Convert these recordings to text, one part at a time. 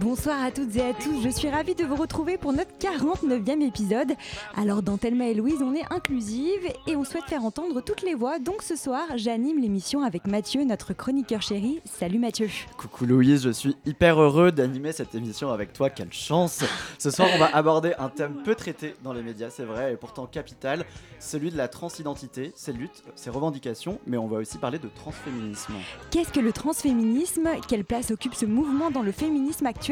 Bonsoir à toutes et à tous, je suis ravie de vous retrouver pour notre 49e épisode. Alors dans Thelma et Louise, on est inclusive et on souhaite faire entendre toutes les voix. Donc ce soir, j'anime l'émission avec Mathieu, notre chroniqueur chéri. Salut Mathieu. Coucou Louise, je suis hyper heureux d'animer cette émission avec toi, quelle chance Ce soir on va aborder un thème peu traité dans les médias, c'est vrai, et pourtant capital, celui de la transidentité, ses luttes, ses revendications, mais on va aussi parler de transféminisme. Qu'est-ce que le transféminisme? Quelle place occupe ce mouvement dans le féminisme actuel?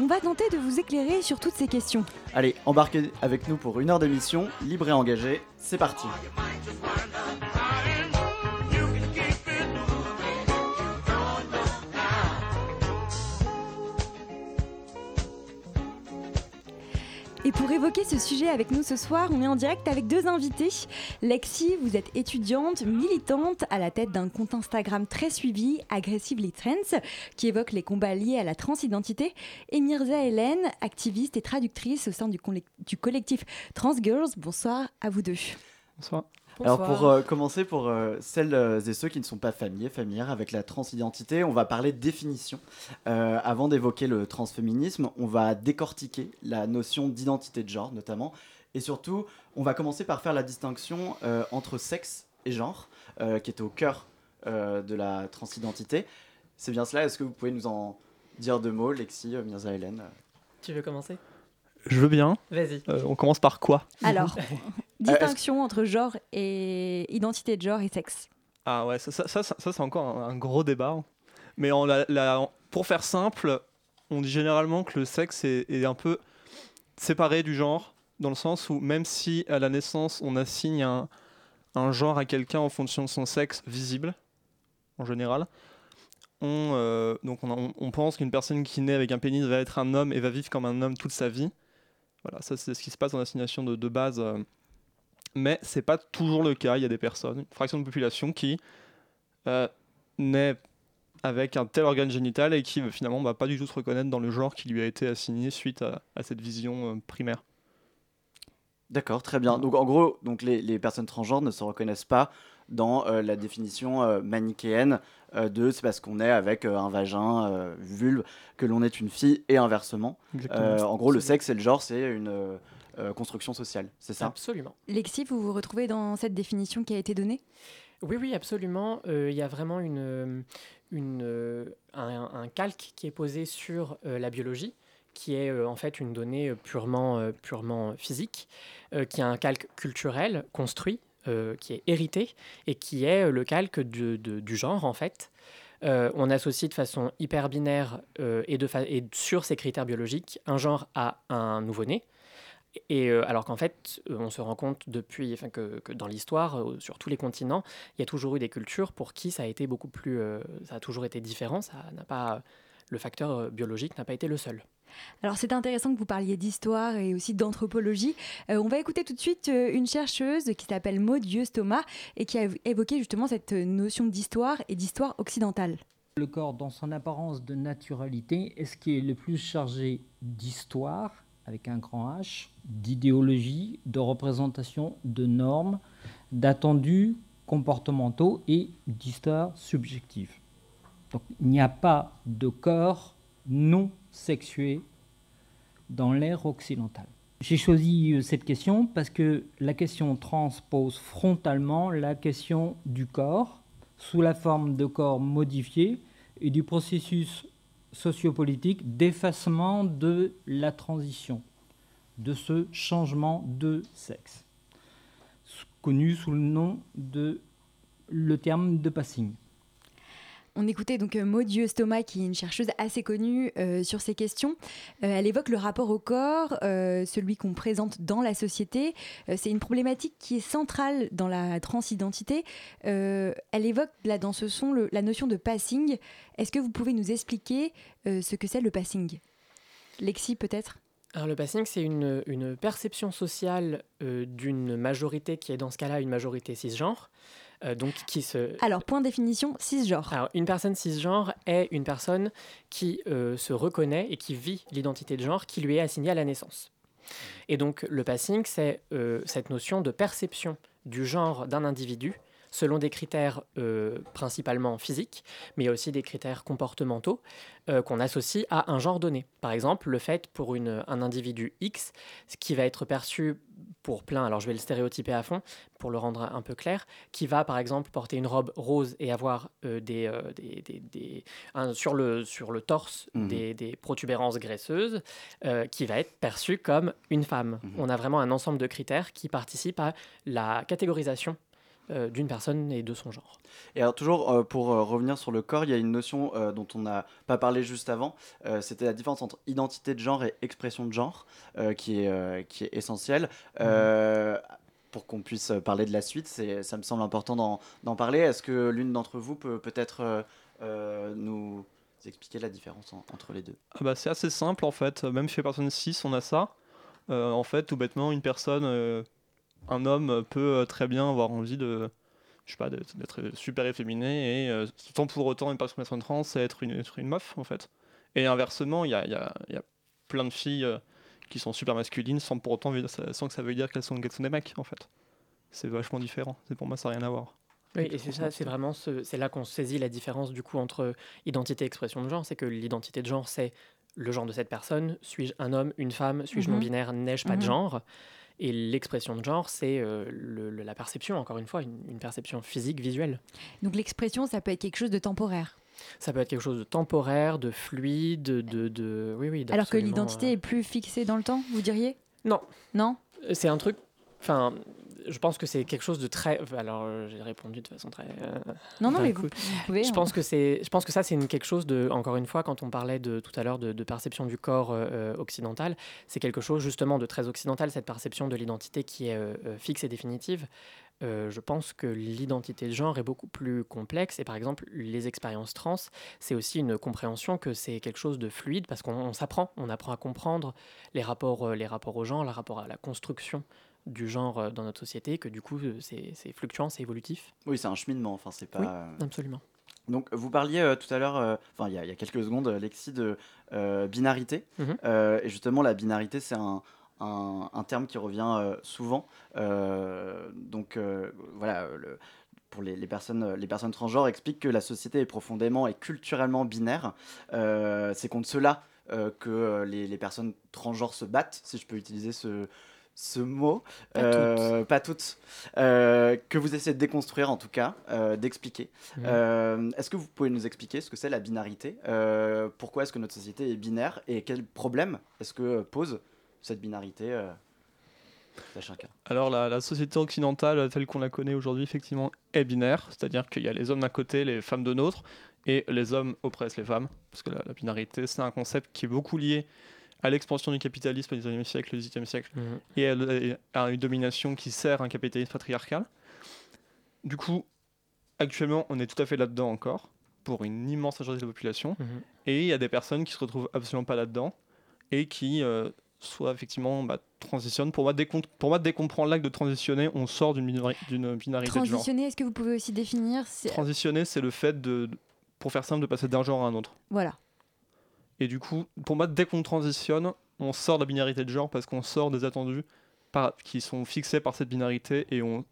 On va tenter de vous éclairer sur toutes ces questions. Allez, embarquez avec nous pour une heure d'émission, libre et engagée, c'est parti Et pour évoquer ce sujet avec nous ce soir, on est en direct avec deux invités. Lexi, vous êtes étudiante, militante à la tête d'un compte Instagram très suivi, Aggressively Trends, qui évoque les combats liés à la transidentité. Et Mirza Hélène, activiste et traductrice au sein du, du collectif Trans Girls. Bonsoir à vous deux. Bonsoir. Alors pour euh, commencer, pour euh, celles euh, et ceux qui ne sont pas familiers, familières avec la transidentité, on va parler définition. Euh, avant d'évoquer le transféminisme, on va décortiquer la notion d'identité de genre notamment. Et surtout, on va commencer par faire la distinction euh, entre sexe et genre, euh, qui est au cœur euh, de la transidentité. C'est bien cela, est-ce que vous pouvez nous en dire deux mots, Lexi, euh, Mirza Hélène? Tu veux commencer? Je veux bien. Vas-y. Euh, on commence par quoi? Alors, distinction entre genre et identité de genre et sexe. Ah ouais, ça, ça, ça, c'est encore un, gros débat. Mais la- en- pour faire simple, on dit généralement que le sexe est, est un peu séparé du genre, dans le sens où même si à la naissance on assigne un, un genre à quelqu'un en fonction de son sexe visible, en général, on, euh, donc on, on- on pense qu'une personne qui naît avec un pénis va être un homme et va vivre comme un homme toute sa vie. Voilà, ça c'est ce qui se passe en assignation de, de base. euh, mais c'est pas toujours le cas. Il y a des personnes, une fraction de population qui euh, naît avec un tel organe génital et qui finalement va pas du tout se reconnaître dans le genre qui lui a été assigné suite à, à cette vision euh, primaire. D'accord, très bien. Donc en gros, donc les, les personnes transgenres ne se reconnaissent pas dans euh, la définition euh, manichéenne euh, de c'est parce qu'on est avec un vagin, vulve, que l'on est une fille et inversement. En gros, le sexe et le genre, c'est une euh, construction sociale, c'est ça? Absolument. Lexi, vous vous retrouvez dans cette définition qui a été donnée? Oui, oui, absolument. Euh, Il y a vraiment une, euh, une, euh, un, un calque qui est posé sur euh, la biologie, qui est euh, en fait une donnée purement, euh, purement physique, euh, qui est un calque culturel construit, euh, qui est hérité, et qui est euh, le calque du, de- du genre, en fait. Euh, on associe de façon hyper binaire euh, et, de fa- et sur ces critères biologiques un genre à un nouveau-né. Et euh, alors qu'en fait, euh, on se rend compte depuis, enfin que, que dans l'histoire, euh, sur tous les continents, il y a toujours eu des cultures pour qui ça a été beaucoup plus, euh, ça a toujours été différent. Ça n'a pas, le facteur biologique n'a pas été le seul. Alors c'est intéressant que vous parliez d'histoire et aussi d'anthropologie. Euh, on va écouter tout de suite une chercheuse qui s'appelle Maud Thomas et qui a évoqué justement cette notion d'histoire et d'histoire occidentale. Le corps, dans son apparence de naturalité, est ce qui est le plus chargé d'histoire, avec un grand H, d'idéologie, de représentation, de normes, d'attendus comportementaux et d'histoire subjective. Donc il n'y a pas de corps non sexué dans l'ère occidentale. J'ai choisi euh, cette question parce que la question trans pose frontalement la question du corps sous la forme de corps modifié et du processus sociopolitique d'effacement de la transition, de ce changement de sexe, connu sous le nom de le terme de passing. On écoutait donc euh, Maud Thomas, qui est une chercheuse assez connue euh, sur ces questions. Euh, elle évoque le rapport au corps, celui qu'on présente dans la société. C'est une problématique qui est centrale dans la transidentité. Elle évoque là dans ce son la notion de passing. Est-ce que vous pouvez nous expliquer ce que c'est le passing? Lexi peut-être? Le passing, c'est une, perception sociale d'une majorité qui est dans ce cas-là une majorité cisgenre. Euh, donc qui se... Alors, point de définition, cisgenre. Alors, une personne cisgenre est une personne qui euh, se reconnaît et qui vit l'identité de genre qui lui est assignée à la naissance. Et donc, le passing, c'est euh, cette notion de perception du genre d'un individu selon des critères euh, principalement physiques, mais il y a aussi des critères comportementaux euh, qu'on associe à un genre donné. Par exemple, le fait pour une, un individu X, ce qui va être perçu pour plein, alors je vais le stéréotyper à fond pour le rendre un peu clair, qui va par exemple porter une robe rose et avoir euh, des, des- des- des- un- sur, le, sur le torse Mhm. des, des protubérances graisseuses, qui va être perçu comme une femme. Mhm. On a vraiment un ensemble de critères qui participent à la catégorisation euh, d'une personne et de son genre. Et alors toujours euh, pour euh, revenir sur le corps, il y a une notion euh, dont on n'a pas parlé juste avant, euh, c'était la différence entre identité de genre et expression de genre, euh, qui, est, euh, qui est essentielle. Euh, pour qu'on puisse parler de la suite, c'est, ça me semble important d'en, d'en parler. Est-ce que l'une d'entre vous peut peut-être euh, euh, nous expliquer la différence en- entre les deux? Ah bah, c'est assez simple en fait, même chez personne 6 on a ça. Euh, en fait, tout bêtement, une personne, euh, un homme peut euh, très bien avoir envie de, je sais pas, d'être super efféminé et euh, sans pour autant une personne trans, c'est être une, être une meuf en fait. Et inversement, il y a, il y a- y a plein de filles euh, qui sont super masculines sans pour autant sans que ça veut dire qu'elles sont, qu'elles sont des mecs en fait. C'est vachement différent. C'est pour moi ça n'a rien à voir. Oui, et c'est ça, c'est vraiment ce, c'est là qu'on saisit la différence du coup entre identité et expression de genre. C'est que l'identité de genre, c'est le genre de cette personne. Suis-je un homme, une femme? Suis-je Mhm. non binaire N'ai-je pas de Mhm. genre? Et l'expression de genre, c'est euh, la perception, encore une fois, une, une perception physique, visuelle. Donc, l'expression, ça peut être quelque chose de temporaire. Ça peut être quelque chose de temporaire, de fluide, de... de oui, oui, Alors que l'identité euh, est plus fixée dans le temps, vous diriez? Non. Non? C'est un truc. Enfin, je pense que c'est quelque chose de très. Alors, euh, j'ai répondu de façon très. euh, Non, non, mais vous, pouvez. Je hein. pense que c'est, je pense que ça c'est quelque chose de, encore une fois, quand on parlait de tout à l'heure de, de perception du corps euh, occidental, c'est quelque chose justement de très occidental, cette perception de l'identité qui est fixe et définitive. Euh, je pense que l'identité de genre est beaucoup plus complexe et par exemple les expériences trans, c'est aussi une compréhension que c'est quelque chose de fluide parce qu'on on s'apprend, on apprend à comprendre les rapports, euh, les rapports au genre, le rapport à la construction du genre euh, dans notre société, que du coup c'est fluctuant, c'est évolutif. Oui, c'est un cheminement, enfin c'est pas... Oui. Absolument. Donc, vous parliez euh, tout à l'heure, euh, enfin, il y, a- il y a quelques secondes, Lexi, de euh, binarité. Mhm. Et justement, la binarité, c'est un, un- un terme qui revient euh, souvent. Euh, donc, euh, voilà, le- pour les, les personnes, les personnes transgenres, expliquent que la société est profondément et culturellement binaire. C'est contre cela que les, les personnes transgenres se battent, si je peux utiliser ce, ce mot. Pas Euh, pas toutes. Euh, que vous essayez de déconstruire, en tout cas, euh, d'expliquer. Est-ce que vous pouvez nous expliquer ce que c'est la binarité? Pourquoi est-ce que notre société est binaire Et quel problème est-ce que pose cette binarité euh, à chacun Alors la, la société occidentale telle qu'on la connaît aujourd'hui effectivement est binaire, c'est-à-dire qu'il y a les hommes d'un côté, les femmes de l'autre, et les hommes oppressent les femmes, parce que la, la binarité c'est un concept qui est beaucoup lié à l'expansion du capitalisme au XIXe siècle, au XVIIIe siècle, Mhm. et à, et à une domination qui sert un capitalisme patriarcal. Du coup, actuellement on est tout à fait là-dedans encore, pour une immense majorité de la population, Mhm. et il y a des personnes qui se retrouvent absolument pas là-dedans et qui euh, soit effectivement bah, transitionnent. Pour moi, dès qu'on, pour moi, dès qu'on prend l'acte de transitionner, on sort d'une, binari- d'une binarité de genre. Transitionner, est-ce que vous pouvez aussi définir c'est- Transitionner, c'est le fait de, pour faire simple, de passer d'un genre à un autre. Voilà. Et du coup, pour moi, dès qu'on transitionne, on sort de la binarité de genre parce qu'on sort des attendus par, qui sont fixés par cette binarité et on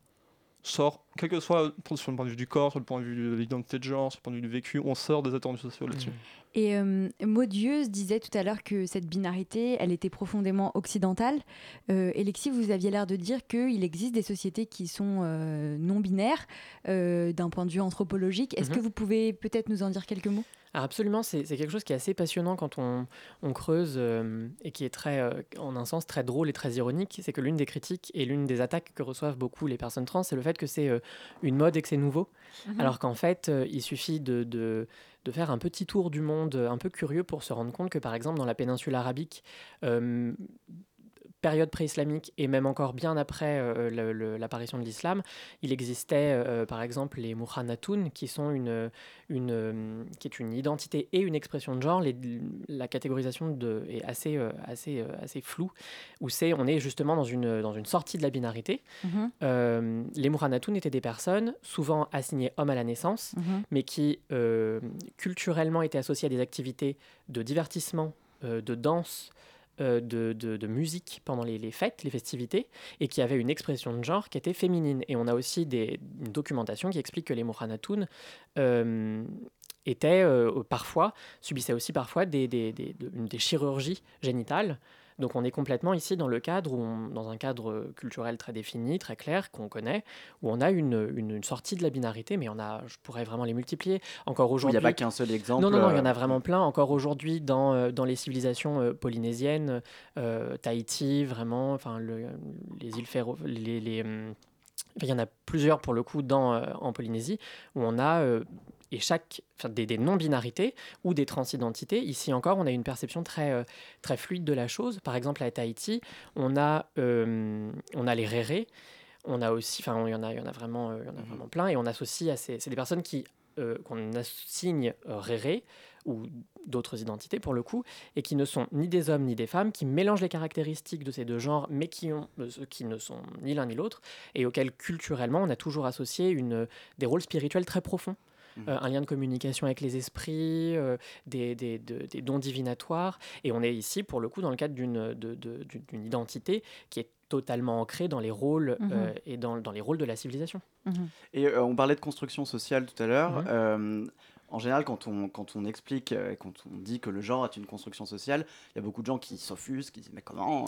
sort, quel que soit sur le point de vue du corps, sur le point de vue de l'identité de genre, sur le point de vue du vécu, on sort des attendus sociaux là-dessus. Et euh, Maudieuse disait tout à l'heure que cette binarité, elle était profondément occidentale. Euh, et Lexi, vous aviez l'air de dire qu'il existe des sociétés qui sont euh, non binaires euh, d'un point de vue anthropologique. Est-ce Mhm. que vous pouvez peut-être nous en dire quelques mots? Ah, absolument, c'est quelque chose qui est assez passionnant quand on, on creuse euh, et qui est très, euh, en un sens très drôle et très ironique. C'est que l'une des critiques et l'une des attaques que reçoivent beaucoup les personnes trans, c'est le fait que c'est euh, une mode et que c'est nouveau. Alors qu'en fait, il suffit de, de, de faire un petit tour du monde un peu curieux pour se rendre compte que, par exemple, dans la péninsule arabique, euh, période pré-islamique et même encore bien après euh, l'apparition de l'islam, il existait euh, par exemple les muhanatun qui sont une, une, euh, qui est une identité et une expression de genre. Les- la catégorisation de, est assez, euh, assez, euh, assez floue, où c'est on est justement dans une, dans une sortie de la binarité. Mhm, Euh, les muhanatun étaient des personnes souvent assignées hommes à la naissance, mhm. mais qui euh, culturellement étaient associés à des activités de divertissement, euh, de danse, euh, de, de- musique pendant les, fêtes, les festivités, et qui avaient une expression de genre qui était féminine. Et on a aussi des, une documentation qui explique que les Mohanatoun euh, étaient euh, parfois, subissaient aussi parfois des chirurgies génitales. Donc on est complètement ici dans le cadre, où on- dans un cadre culturel très défini, très clair, qu'on connaît, où on a une, une- une sortie de la binarité, mais on a, je pourrais vraiment les multiplier. Encore Il n'y aujourd'hui, a pas qu'un seul exemple. non, non, non, il y en euh, a vraiment plein. Encore aujourd'hui, dans, euh, dans les civilisations euh, polynésiennes, euh, Tahiti, vraiment, enfin, le- les îles Féroé, les, les, enfin, il y en a plusieurs pour le coup dans, euh, en Polynésie, où on a euh, et chaque, enfin, des, des non-binarités ou des transidentités. Ici encore, on a une perception très, euh, très fluide de la chose. Par exemple, à Tahiti, on a, on a les rérés. On a aussi, enfin, il y en a, y en a vraiment, y en a vraiment plein, et on associe à ces, c'est des personnes qui qu'on assigne rérés ou d'autres identités pour le coup, et qui ne sont ni des hommes ni des femmes, qui mélangent les caractéristiques de ces deux genres, mais qui, ont, euh, ceux qui ne sont ni l'un ni l'autre, et auxquels culturellement on a toujours associé une, des rôles spirituels très profonds. Mhm. Euh, un lien de communication avec les esprits, euh, des, des- de- des dons divinatoires. Et on est ici, pour le coup, dans le cadre d'une de- de- d'une- d'une identité qui est totalement ancrée dans les rôles euh, et dans, dans les rôles de la civilisation. Mhm. Et euh, on parlait de construction sociale tout à l'heure. En général, quand on, quand on explique, euh, quand on dit que le genre est une construction sociale, il y a beaucoup de gens qui s'offusquent, qui disent mais comment.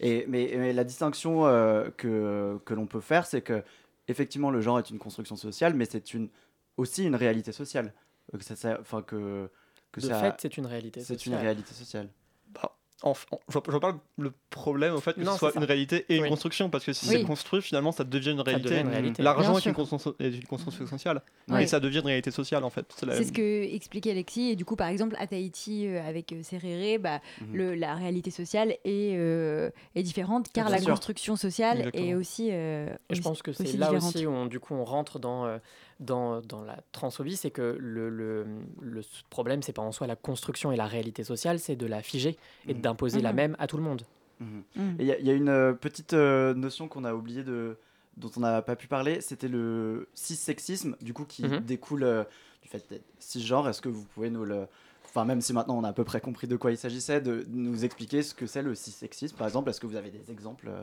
Et, mais, mais la distinction euh, que, que l'on peut faire, c'est que effectivement le genre est une construction sociale, mais c'est une, aussi une réalité sociale. Euh, Que ça, ça- enfin, que, que de ça- fait, c'est une réalité. c'est une sociale. réalité sociale. Bah, en- en- je, pas le problème au fait que Non, ce soit une réalité et une Oui. construction, parce que si Oui. c'est construit, finalement, ça devient une réalité. réalité. L'argent est une, construction, est une construction sociale, mais ça devient une réalité sociale en fait. C'est la- ce que expliquait Alexis. Et du coup, par exemple, à Tahiti, euh, avec euh, Serréré, bah, le- la réalité sociale est, euh, est différente car Bien la sûr. construction sociale est aussi. euh, Et je aussi- pense que c'est là différente. aussi où on, du coup on rentre dans, euh, dans, dans la transphobie, c'est que le, le, le problème, c'est pas en soi la construction et la réalité sociale, c'est de la figer et Mhm. d'imposer la Mhm. même à tout le monde. Mhm. Mhm. Et Il y, a- il y a une euh, petite euh, notion qu'on a oublié de, dont on n'a pas pu parler, c'était le cissexisme, du coup qui découle euh, du fait d'être cisgenre. Est-ce que vous pouvez nous le, enfin même si maintenant on a à peu près compris de quoi il s'agissait, de nous expliquer ce que c'est le cissexisme, par exemple? Est-ce que vous avez des exemples euh,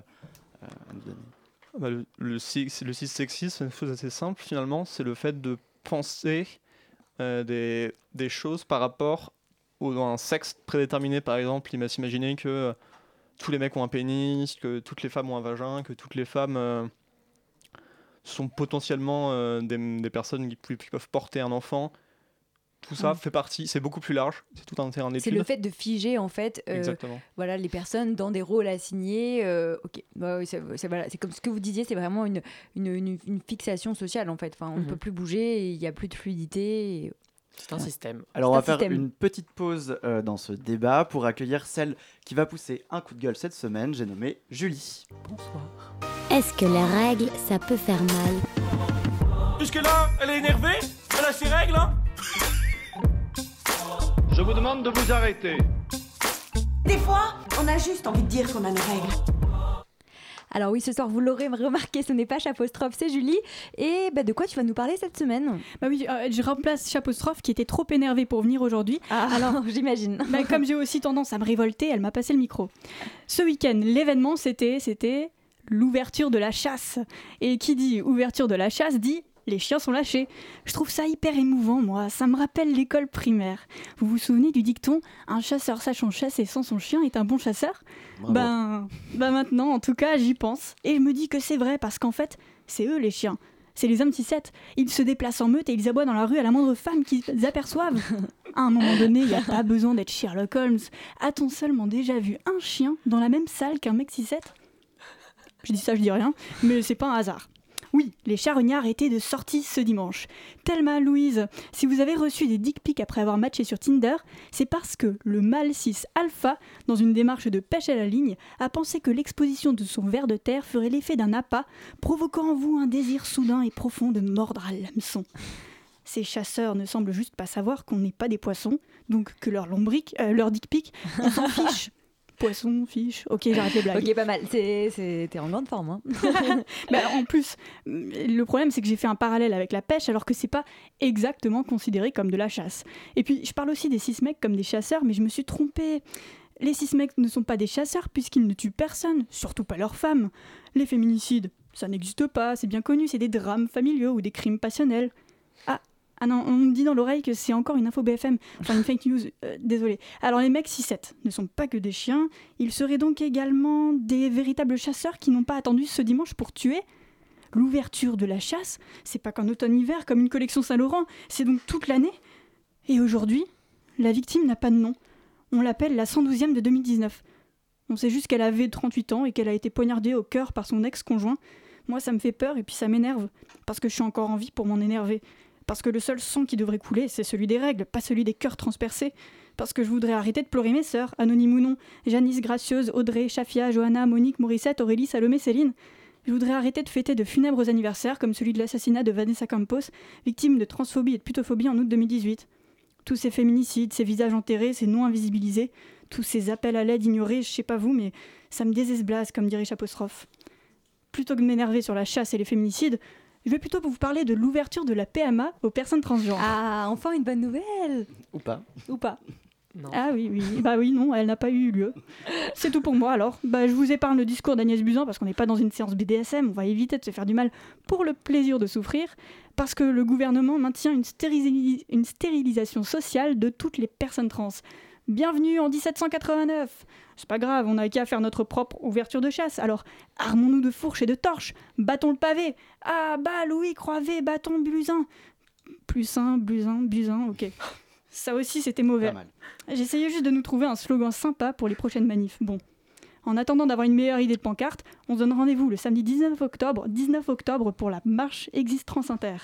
à nous donner? Bah, le, le, c'est une chose assez simple finalement, c'est le fait de penser euh, des, choses par rapport au, à un sexe prédéterminé. Par exemple, il m'a s'imaginer que euh, tous les mecs ont un pénis, que toutes les femmes ont un vagin, que toutes les femmes euh, sont potentiellement des, personnes qui peuvent porter un enfant. Tout ça Mm. fait partie, c'est beaucoup plus large, c'est tout un terrain C'est d'étude. le fait de figer en fait euh, Exactement. voilà, les personnes dans des rôles assignés. euh, ok, Bah oui, c'est c'est- voilà, c'est comme ce que vous disiez, c'est vraiment une, une, une- une fixation sociale en fait. Enfin, on ne Mhm. peut plus bouger, il n'y a plus de fluidité. et- C'est un système. Alors on C'est va un faire système. une petite pause euh, dans ce débat pour accueillir celle qui va pousser un coup de gueule cette semaine. J'ai nommé Julie. Bonsoir. Est-ce que les règles, ça peut faire mal? Jusque-là, elle est énervée Elle a ses règles, hein Je vous demande de vous arrêter. Des fois, on a juste envie de dire qu'on a nos règles. Alors oui, ce soir, vous l'aurez remarqué, ce n'est pas Chapostrophe, c'est Julie. Et bah, de quoi tu vas nous parler cette semaine? Bah oui, euh, je remplace Chapostrophe qui était trop énervée pour venir aujourd'hui. Alors, j'imagine. Bah, comme j'ai aussi tendance à me révolter, elle m'a passé le micro. Ce week-end, l'événement, c'était, c'était l'ouverture de la chasse. Et qui dit ouverture de la chasse dit les chiens sont lâchés. Je trouve ça hyper émouvant, moi. Ça me rappelle l'école primaire. Vous vous souvenez du dicton Un chasseur sachant chasser sans son chien est un bon chasseur? Ben, ben maintenant, en tout cas, j'y pense. Et je me dis que c'est vrai parce qu'en fait, c'est eux les chiens. C'est les hommes 6 Ils se déplacent en meute et ils aboient dans la rue à la moindre femme qu'ils aperçoivent. À un moment donné, il n'y a pas besoin d'être Sherlock Holmes. A-t-on seulement déjà vu un chien dans la même salle qu'un mec 6 Je dis ça, je dis rien, mais c'est pas un hasard. Oui, les charognards étaient de sortie ce dimanche. Thelma, Louise, si vous avez reçu des dick pics après avoir matché sur Tinder, c'est parce que le mâle 6 alpha, dans une démarche de pêche à la ligne, a pensé que l'exposition de son ver de terre ferait l'effet d'un appât, provoquant en vous un désir soudain et profond de mordre à l'hameçon. Ces chasseurs ne semblent juste pas savoir qu'on n'est pas des poissons, donc que leur lombric, euh, leur dick pic, on s'en fiche. Poisson, fiche. Ok, j'arrête les blagues. Ok, pas mal. T'es en grande forme. Hein. En plus, le problème c'est que j'ai fait un parallèle avec la pêche alors que c'est pas exactement considéré comme de la chasse. Et puis je parle aussi des six mecs comme des chasseurs, mais je me suis trompée. Les six mecs ne sont pas des chasseurs puisqu'ils ne tuent personne, surtout pas leurs femmes. Les féminicides, ça n'existe pas, c'est bien connu, c'est des drames familiaux ou des crimes passionnels. Ah, non, on me dit dans l'oreille que c'est encore une info BFM, enfin une fake news, euh, désolé. Alors les mecs 6-7 ne sont pas que des chiens, ils seraient donc également des véritables chasseurs qui n'ont pas attendu ce dimanche pour tuer L'ouverture de la chasse, c'est pas qu'en automne-hiver comme une collection Saint-Laurent, c'est donc toute l'année. Et aujourd'hui, la victime n'a pas de nom. On l'appelle la 112e de 2019. On sait juste qu'elle avait 38 ans et qu'elle a été poignardée au cœur par son ex-conjoint. Moi, ça me fait peur et puis ça m'énerve. Parce que je suis encore en vie pour m'en énerver. Parce que le seul sang qui devrait couler, c'est celui des règles, pas celui des cœurs transpercés. Parce que je voudrais arrêter de pleurer mes sœurs, anonymes ou non. Janice, Gracieuse, Audrey, Chafia, Johanna, Monique, Morissette, Aurélie, Salomé, Céline. Je voudrais arrêter de fêter de funèbres anniversaires comme celui de l'assassinat de Vanessa Campos, victime de transphobie et de putophobie en août 2018. Tous ces féminicides, ces visages enterrés, ces noms invisibilisés, tous ces appels à l'aide ignorés, je sais pas vous, mais ça me désesblase, comme dirait Chapostrophe. Plutôt que de m'énerver sur la chasse et les féminicides, je vais plutôt vous parler de l'ouverture de la PMA aux personnes transgenres. Ah, enfin une bonne nouvelle Ou pas. Ou pas Ah oui, oui, bah oui, non, elle n'a pas eu lieu. C'est tout pour moi alors. Bah, je vous épargne le discours d'Agnès Buzyn parce qu'on n'est pas dans une séance BDSM, on va éviter de se faire du mal pour le plaisir de souffrir, parce que le gouvernement maintient une, stérili- une stérilisation sociale de toutes les personnes trans. Bienvenue en 1789 C'est pas grave, on n'a qu'à faire notre propre ouverture de chasse, alors armons-nous de fourches et de torches, battons le pavé Ah bah Louis Croivet, bâton Buzyn Plus un, Buzyn, Buzyn, ok. Ça aussi c'était mauvais. J'essayais juste de nous trouver un slogan sympa pour les prochaines manifs. Bon. En attendant d'avoir une meilleure idée de pancarte, on se donne rendez-vous le samedi 19 octobre, 19 octobre pour la marche Existe Trans Inter.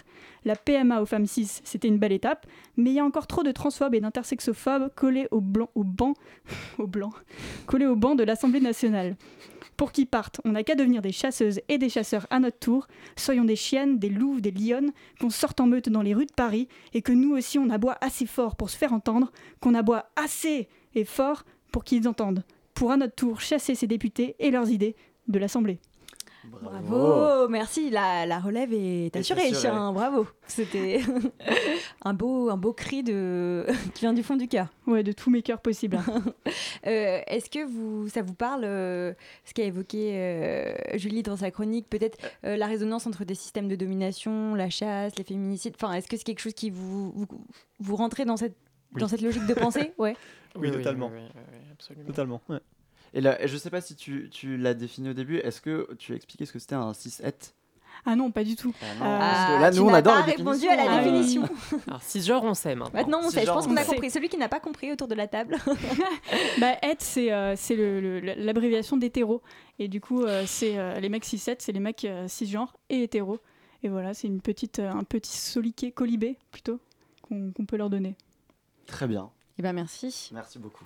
La PMA aux femmes cis, c'était une belle étape, mais il y a encore trop de transphobes et d'intersexophobes collés au blanc, au banc, au blanc, collés au banc de l'Assemblée nationale. Pour qu'ils partent, on n'a qu'à devenir des chasseuses et des chasseurs à notre tour. Soyons des chiennes, des louves, des lionnes, qu'on sorte en meute dans les rues de Paris et que nous aussi on aboie assez fort pour se faire entendre, qu'on aboie assez et fort pour qu'ils entendent. Pour à notre tour chasser ces députés et leurs idées de l'Assemblée. Bravo, merci. La, la relève est assurée, chien. Bravo. C'était un beau, un beau cri de qui vient du fond du cœur. Ouais, de tous mes cœurs possibles. Euh, Est-ce que vous, ça vous parle euh, ce qu'a évoqué euh, Julie dans sa chronique, peut-être euh, la résonance entre des systèmes de domination, la chasse, les féminicides? Enfin, est-ce que c'est quelque chose qui vous, vous, vous rentrez dans cette dans cette logique de pensée? Ouais. Oui, totalement. Absolument. Totalement. ouais. Et là, et je sais pas si tu, tu l'as défini au début, est-ce que tu as expliqué ce que c'était un 6-7 Ah non, pas du tout. non, parce que là, nous, on adore les répondu à la Ah oui. définition. Alors, cisgenre, on sait maintenant. Maintenant, on Si sait. Je pense on qu'on a compris. Celui qui n'a pas compris autour de la table. bah, HET, c'est euh, c'est l'abréviation d'hétéro. Et du coup, euh, c'est euh, les mecs 6-7, c'est les mecs euh, cisgenres et hétéros. Et voilà, c'est une petite, euh, un petit soliquet colibé, plutôt, qu'on peut leur donner. Très bien. Eh ben merci. Merci beaucoup.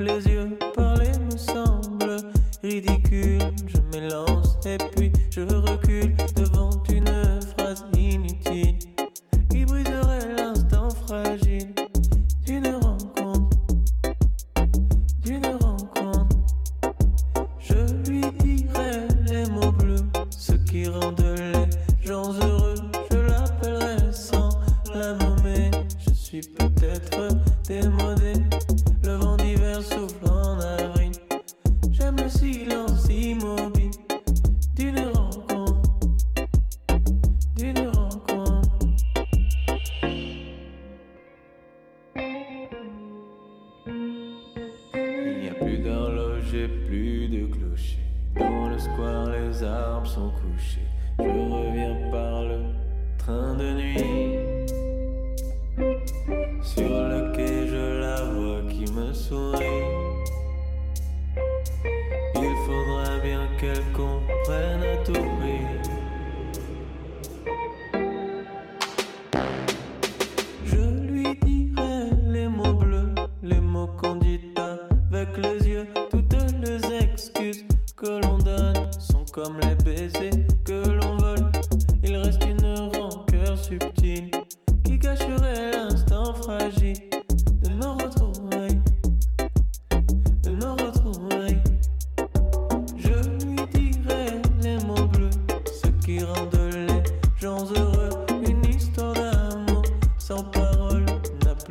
Les yeux. Parler me semble ridicule. Je m'élance et puis je recule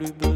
plus besoin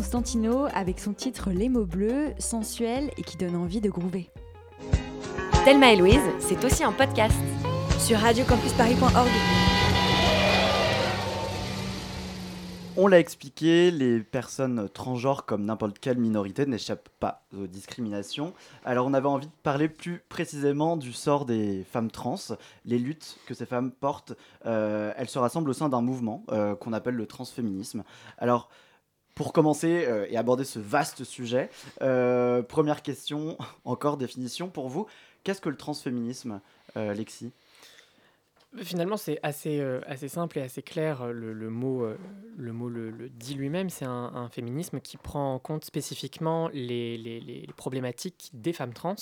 Constantino avec son titre Les mots bleus, sensuel et qui donne envie de groover. Thelma et Louise, c'est aussi un podcast. Sur radiocampusparis.org. On l'a expliqué, les personnes transgenres comme n'importe quelle minorité n'échappent pas aux discriminations. Alors on avait envie de parler plus précisément du sort des femmes trans, les luttes que ces femmes portent. Euh, elles se rassemblent au sein d'un mouvement euh, qu'on appelle le transféminisme. Alors pour commencer euh, et aborder ce vaste sujet, euh, première question, encore définition pour vous. Qu'est-ce que le transféminisme, euh, Lexi? Finalement, c'est assez, euh, assez simple et assez clair. Le, mot, le, mot le, dit lui-même. C'est un, féminisme qui prend en compte spécifiquement les- les problématiques des femmes trans.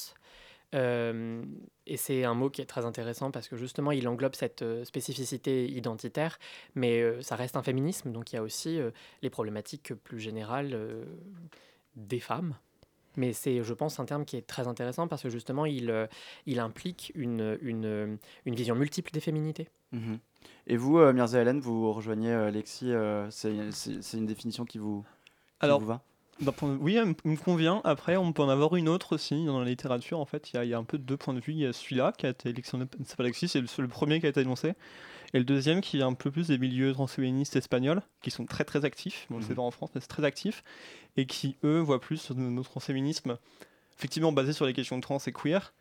Euh, et c'est un mot qui est très intéressant parce que justement, il englobe cette euh, spécificité identitaire, mais euh, ça reste un féminisme. Donc il y a aussi euh, les problématiques plus générales euh, des femmes. Mais c'est, je pense, un terme qui est très intéressant parce que justement, il, euh, il implique une, une, une vision multiple des féminités. Mhm. Et vous, euh, Mirza Hélène, vous rejoignez euh, Lexi, euh, c'est une définition qui vous, qui Alors, vous va? Oui, elle me convient. Après, on peut en avoir une autre aussi dans la littérature. En fait, il y, a- il y a un peu deux points de vue. Il y a celui-là qui a été électionné, c'est pas Alexis, c'est le, le premier qui a été énoncé. Et le deuxième qui est un peu plus des milieux transféministes espagnols, qui sont très très actifs. Bon, c'est Mhm. pas en France, mais c'est très actif. Et qui, eux, voient plus notre transféminisme, effectivement basé sur les questions de trans et queer,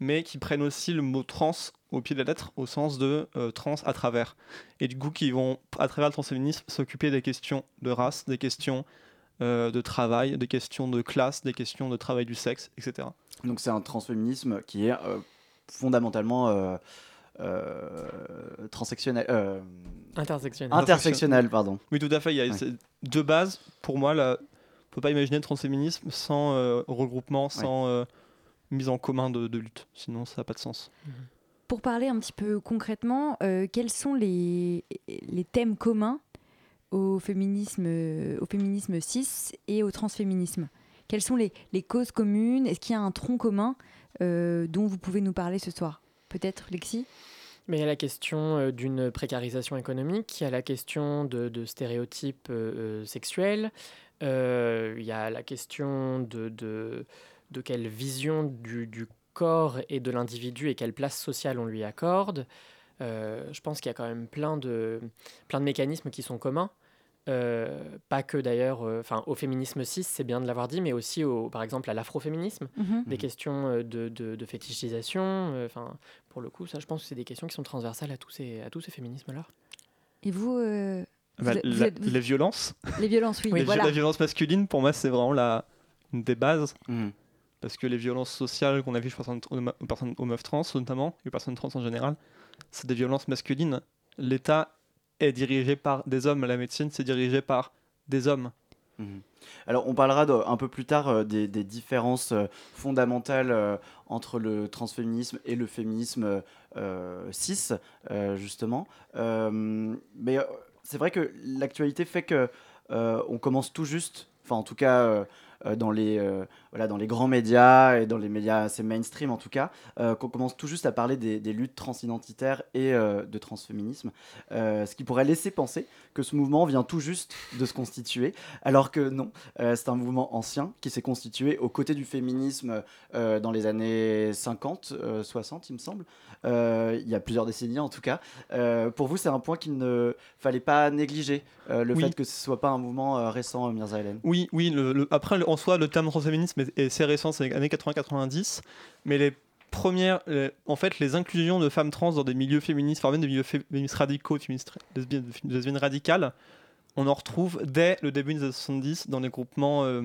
mais qui prennent aussi le mot trans au pied de la lettre, au sens de euh, trans à travers. Et du coup, qui vont, à travers le transféminisme, s'occuper des questions de race, des questions euh, de travail, des questions de classe, des questions de travail du sexe, etc. Donc c'est un transféminisme qui est euh, fondamentalement euh, euh, transsectionnel. euh, Intersectionnel. Intersectionnel, pardon. Oui, tout à fait. Il y a, Ouais. c'est- De base, pour moi, là, on peut pas imaginer le transféminisme sans euh, regroupement, sans euh, mise en commun de, de lutte. Sinon, ça n'a pas de sens. Pour parler un petit peu concrètement, euh, quels sont les, les thèmes communs au féminisme, euh, au féminisme cis et au transféminisme. Quelles sont les, causes communes? Est-ce qu'il y a un tronc commun euh, dont vous pouvez nous parler ce soir? Peut-être, Lexi? Mais il y a la question euh, d'une précarisation économique, il y a la question de, stéréotypes sexuels, il y a la question de, quelle vision du corps et de l'individu et quelle place sociale on lui accorde. Euh, je pense qu'il y a quand même plein de, plein de mécanismes qui sont communs. Euh, pas que d'ailleurs, euh, enfin au féminisme cis, c'est bien de l'avoir dit, mais aussi au, par exemple à l'afroféminisme, Mhm. des questions de, de, de fétichisation. euh, Enfin, pour le coup, ça, je pense que c'est des questions qui sont transversales à tous ces, à tous ces féminismes-là. Et vous, euh, Bah, êtes- vous la- êtes- vous- Les violences. Les violences, oui, Les vi- voilà. La violence masculine, pour moi, c'est vraiment la, une des bases. Mhm. Parce que les violences sociales qu'on a vues face aux, aux personnes, aux meufs trans, notamment, et aux personnes trans en général, c'est des violences masculines. L'État est dirigé par des hommes, la médecine, c'est dirigé par des hommes. Mhm. Alors, on parlera un peu plus tard euh, des, différences euh, fondamentales euh, entre le transféminisme et le féminisme cis, justement. Mais c'est vrai que l'actualité fait que on commence tout juste, enfin en tout cas, dans, les, euh, voilà, dans les grands médias et dans les médias assez mainstream en tout cas, euh, qu'on commence tout juste à parler des, des luttes transidentitaires et euh, de transféminisme, euh, ce qui pourrait laisser penser que ce mouvement vient tout juste de se constituer, alors que non, euh, c'est un mouvement ancien qui s'est constitué aux côtés du féminisme euh, dans les années 50, euh, 60 il me semble, Euh, il y a plusieurs décennies en tout cas. Euh, pour vous c'est un point qu'il ne fallait pas négliger, euh, le Oui. fait que ce soit pas un mouvement euh, récent, Mirza Hélène? Oui, oui. le- le- après, le- en soi, le terme transféminisme est, est assez récent, c'est les années 80-90. Mais les premières, les- en fait, les inclusions de femmes trans dans des milieux féministes, enfin même des milieux féministes radicaux, féministes lesbiennes, lesbiennes radicales, on en retrouve dès le début des années 70 dans les groupements euh,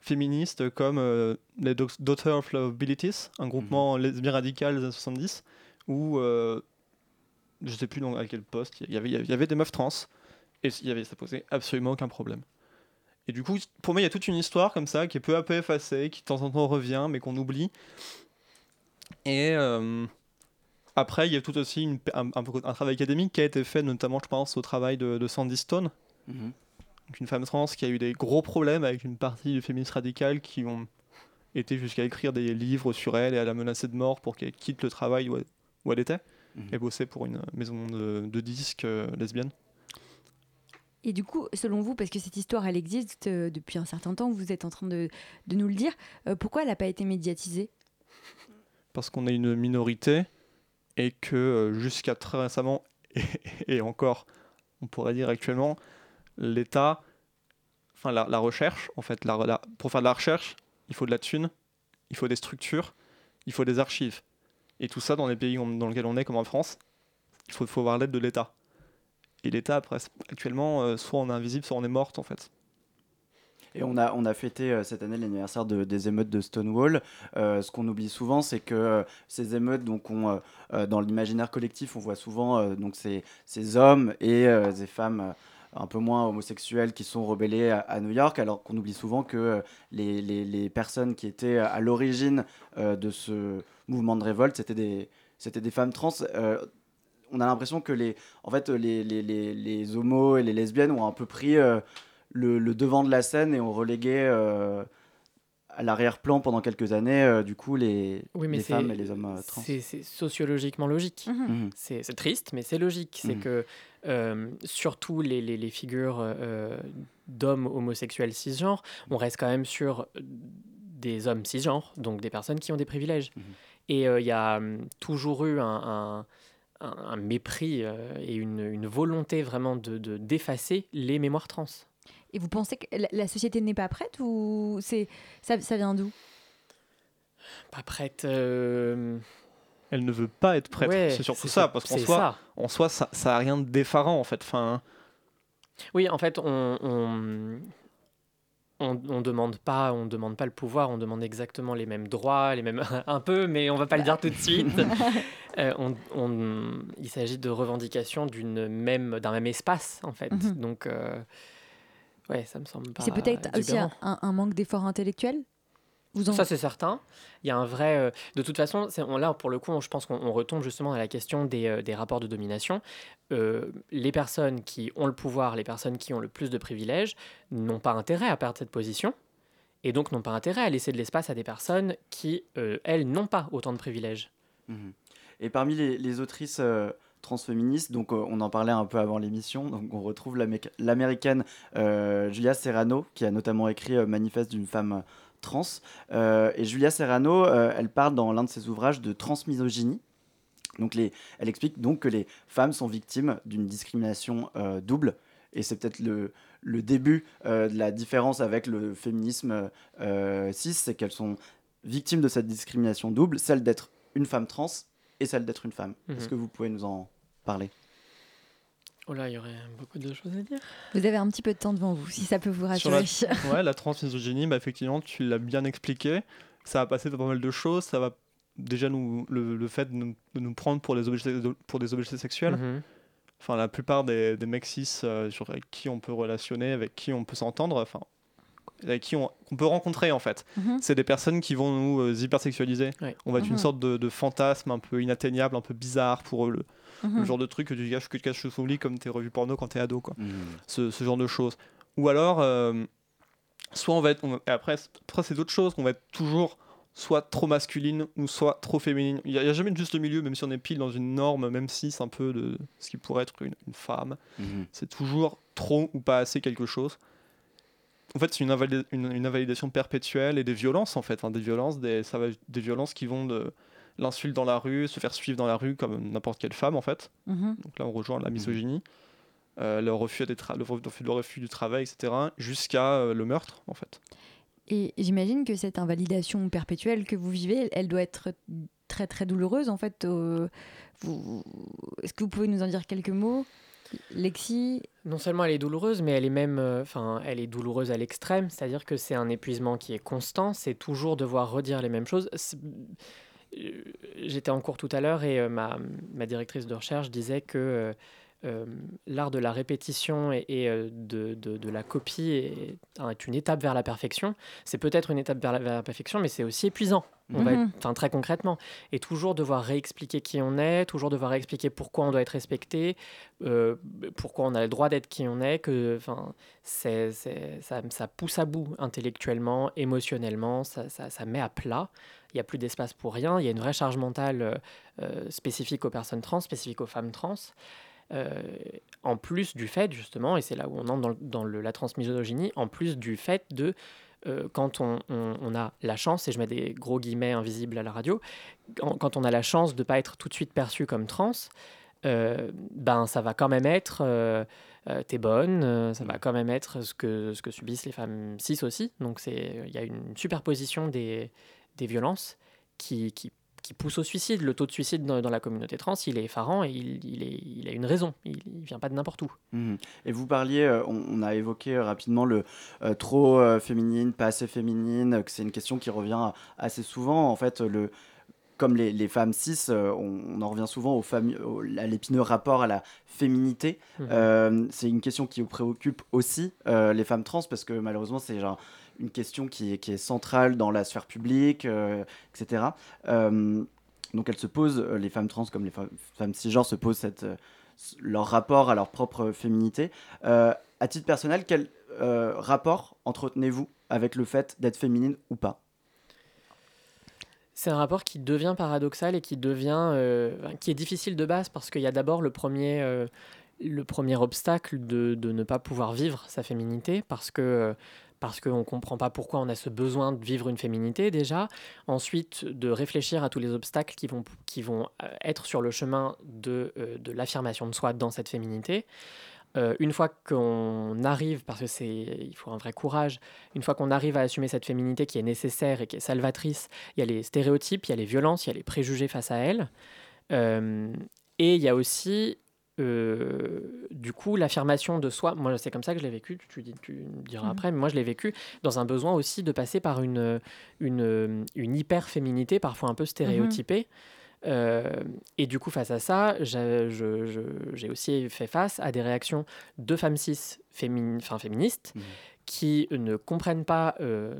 féministes comme euh, les Daughters of Abilities, un groupement lesbien radical des années 70, où euh, je sais plus dans, à quel poste, il y avait, il y avait des meufs trans, et il y avait, ça posait absolument aucun problème. Et du coup, pour moi, il y a toute une histoire comme ça qui est peu à peu effacée, qui de temps en temps revient, mais qu'on oublie. Et euh, après, il y a tout aussi une- un, un peu- un travail académique qui a été fait, notamment, je pense, au travail de, de Sandy Stone, Mhm. donc une femme trans qui a eu des gros problèmes avec une partie du féminisme radical qui ont été jusqu'à écrire des livres sur elle et à la menacer de mort pour qu'elle quitte le travail où elle, où elle était Mhm. et bosser pour une maison de, de disques euh, lesbienne. Et du coup, selon vous, parce que cette histoire, elle existe euh, depuis un certain temps, vous êtes en train de, nous le dire, euh, pourquoi elle n'a pas été médiatisée? Parce qu'on est une minorité et que euh, jusqu'à très récemment et, encore, on pourrait dire actuellement, l'État, enfin la, recherche, en fait, pour faire de la recherche, il faut de la thune, il faut des structures, il faut des archives. Et tout ça dans les pays dans lesquels on est, comme en France, il faut avoir l'aide de l'État. Et l'État, après, actuellement, euh, soit on est invisible, soit on est morte, en fait. Et on a, on a fêté euh, cette année l'anniversaire de- des émeutes de Stonewall. Euh, ce qu'on oublie souvent, c'est que ces émeutes, donc, on, dans l'imaginaire collectif, on voit souvent donc ces, ces hommes et ces femmes un peu moins homosexuels qui sont rebellés à, New York, alors qu'on oublie souvent que les, les- personnes qui étaient à l'origine de ce mouvement de révolte, c'était des, des femmes trans. On a l'impression que les, en fait, les, les, les, les homos et les lesbiennes ont un peu pris euh, le, le devant de la scène et ont relégué euh, à l'arrière-plan pendant quelques années, euh, du coup, les, Oui, mais les femmes et les hommes euh, trans. C'est c'est sociologiquement logique. Mhm. C'est c'est triste, mais c'est logique. C'est Mhm. que euh, surtout les, les- les figures euh, d'hommes homosexuels cisgenres, on reste quand même sur des hommes cisgenres, donc des personnes qui ont des privilèges. Et euh, il y a hum, toujours eu un, un- un- un mépris euh, et une, une volonté vraiment de de- d'effacer les mémoires trans. Et vous pensez que la, la société n'est pas prête ou c'est ça, ça vient d'où? Pas prête. euh, Elle ne veut pas être prête, Ouais, c'est surtout c'est ça, ça, parce qu'en soi, ça. en soi, ça, ça a rien d'effarant en fait. Enfin, Oui, en fait, on, on, on, on demande pas, on demande pas le pouvoir, on demande exactement les mêmes droits, les mêmes un peu, mais on va pas le dire tout de suite. Euh, on, on- il s'agit de revendication d'une même, d'un même espace, en fait. Mhm. Donc, euh, ouais, ça me semble pas. C'est peut-être aussi un- un manque d'effort intellectuel vous en... Ça, c'est certain. Il y a un vrai. euh, de toute façon, on, là, pour le coup, on- je pense qu'on on retombe justement à la question des, euh, des rapports de domination. Euh, les personnes qui ont le pouvoir, les personnes qui ont le plus de privilèges, n'ont pas intérêt à perdre cette position. Et donc n'ont pas intérêt à laisser de l'espace à des personnes qui, euh, elles, n'ont pas autant de privilèges. Mhm. Et parmi les, les autrices euh, transféministes, donc euh, on en parlait un peu avant l'émission, donc on retrouve l'Amé- l'américaine euh, Julia Serrano, qui a notamment écrit euh, Manifeste d'une femme euh, trans. Euh, et Julia Serrano, euh, elle parle dans l'un de ses ouvrages de transmisogynie. Donc les, elle explique donc que les femmes sont victimes d'une discrimination euh, double. Et c'est peut-être le, le début euh, de la différence avec le féminisme euh, cis, c'est qu'elles sont victimes de cette discrimination double, celle d'être une femme trans et celle d'être une femme. Mhm. Est-ce que vous pouvez nous en parler? Oh là, il y aurait beaucoup de choses à dire. Vous avez un petit peu de temps devant vous, si ça peut vous sur rassurer. la, ouais, la transmisogynie, bah, effectivement, tu l'as bien expliqué. Ça va passer par pas mal de choses. Ça va déjà nous le, le fait de nous, de nous prendre pour, les objets, pour des objets sexuels. Mhm. Enfin, la plupart des, des mecs cis euh, sur avec qui on peut relationner, avec qui on peut s'entendre, enfin, avec qui on, qu'on peut rencontrer en fait. Mhm. C'est des personnes qui vont nous euh, hypersexualiser. Ouais. On va être Mhm. une sorte de, de fantasme un peu inatteignable, un peu bizarre pour eux. Le, Mhm. le genre de truc que tu caches, que tu caches sous ton lit comme tes revues porno quand t'es ado, quoi. Mhm. Ce, ce genre de choses. Ou alors, euh, soit on va être. on va- et après, c'est- après c'est d'autres choses, qu'on va être toujours soit trop masculine ou soit trop féminine. Il n'y a, il y a jamais de juste milieu, même si on est pile dans une norme, même si c'est un peu de ce qui pourrait être une, une femme. Mhm. C'est toujours trop ou pas assez quelque chose. En fait, c'est une, invalida- une- une invalidation perpétuelle et des violences, en fait. hein, des violences, des, ça va, des violences qui vont de l'insulte dans la rue, se faire suivre dans la rue comme n'importe quelle femme, en fait. Mhm. Donc là, on rejoint la misogynie, euh, le, refus des tra- le, refus, le refus du travail, etc., jusqu'à euh, le meurtre, en fait. Et j'imagine que cette invalidation perpétuelle que vous vivez, elle doit être très très douloureuse en fait. euh, vous- Est-ce que vous pouvez nous en dire quelques mots? Lexi? Non seulement elle est douloureuse, mais elle est même, euh, enfin, elle est douloureuse à l'extrême. C'est-à-dire que c'est un épuisement qui est constant. C'est toujours devoir redire les mêmes choses. Euh, J'étais en cours tout à l'heure et euh, ma, ma directrice de recherche disait que euh, l'art de la répétition et, et, de, de- de la copie est, est une étape vers la perfection. C'est peut-être une étape vers la, vers la perfection, mais c'est aussi épuisant. On va Mhm. être- très concrètement. Et toujours devoir réexpliquer qui on est, toujours devoir réexpliquer pourquoi on doit être respecté, euh, pourquoi on a le droit d'être qui on est, que c'est- ça, ça pousse à bout intellectuellement, émotionnellement, ça, ça- ça met à plat. Il n'y a plus d'espace pour rien. Il y a une vraie charge mentale euh, euh, spécifique aux personnes trans, spécifique aux femmes trans. Euh, en plus du fait, justement, et c'est là où on entre dans, le- dans le- la transmisogynie, en plus du fait de, euh, quand on, on- on a la chance, et je mets des gros guillemets invisibles à la radio, quand, quand on a la chance de ne pas être tout de suite perçu comme trans, euh, ben ça va quand même être euh, euh, t'es bonne, ça va quand même être ce que, ce que subissent les femmes cis aussi. Donc il y a une superposition des, des violences qui, qui, qui pousse au suicide. Le taux de suicide dans, dans la communauté trans, il est effarant et il, il, est, il a une raison. Il, il vient pas de n'importe où. Mhm. Et vous parliez, euh, on, on a évoqué euh, rapidement le euh, trop féminine, pas assez féminine, que c'est une question qui revient assez souvent. En fait, le, comme les, les femmes cis, euh, on, on en revient souvent au fami- au- à l'épineux rapport à la féminité. Euh, c'est une question qui vous préoccupe aussi euh, les femmes trans parce que malheureusement c'est genre une question qui est, centrale dans la sphère publique, euh, etc. Euh, donc elles se posent, euh, les femmes trans comme les femmes cisgenres se posent leur rapport à leur propre féminité. À titre personnel, quel rapport entretenez-vous avec le fait d'être féminine ou pas? C'est un rapport qui devient paradoxal et qui devient qui est difficile de base parce qu'il y a d'abord le premier le premier obstacle de, de ne pas pouvoir vivre sa féminité parce que parce qu'on ne comprend pas pourquoi on a ce besoin de vivre une féminité déjà. Ensuite, de réfléchir à tous les obstacles qui vont, qui vont euh, être sur le chemin de, euh, de l'affirmation de soi dans cette féminité. Euh, une fois qu'on arrive, parce que c'est, il faut un vrai courage, une fois qu'on arrive à assumer cette féminité qui est nécessaire et qui est salvatrice, il y a les stéréotypes, il y a les violences, il y a les préjugés face à elle. Et il y a aussi, euh, du coup, l'affirmation de soi. Moi, c'est comme ça que je l'ai vécu, tu, tu dis- tu me diras Mhm. après, mais moi, je l'ai vécu dans un besoin aussi de passer par une, une, une hyper-féminité, parfois un peu stéréotypée. Euh, et du coup, face à ça, j'ai aussi fait face à des réactions de femmes cis féministes qui ne comprennent pas euh,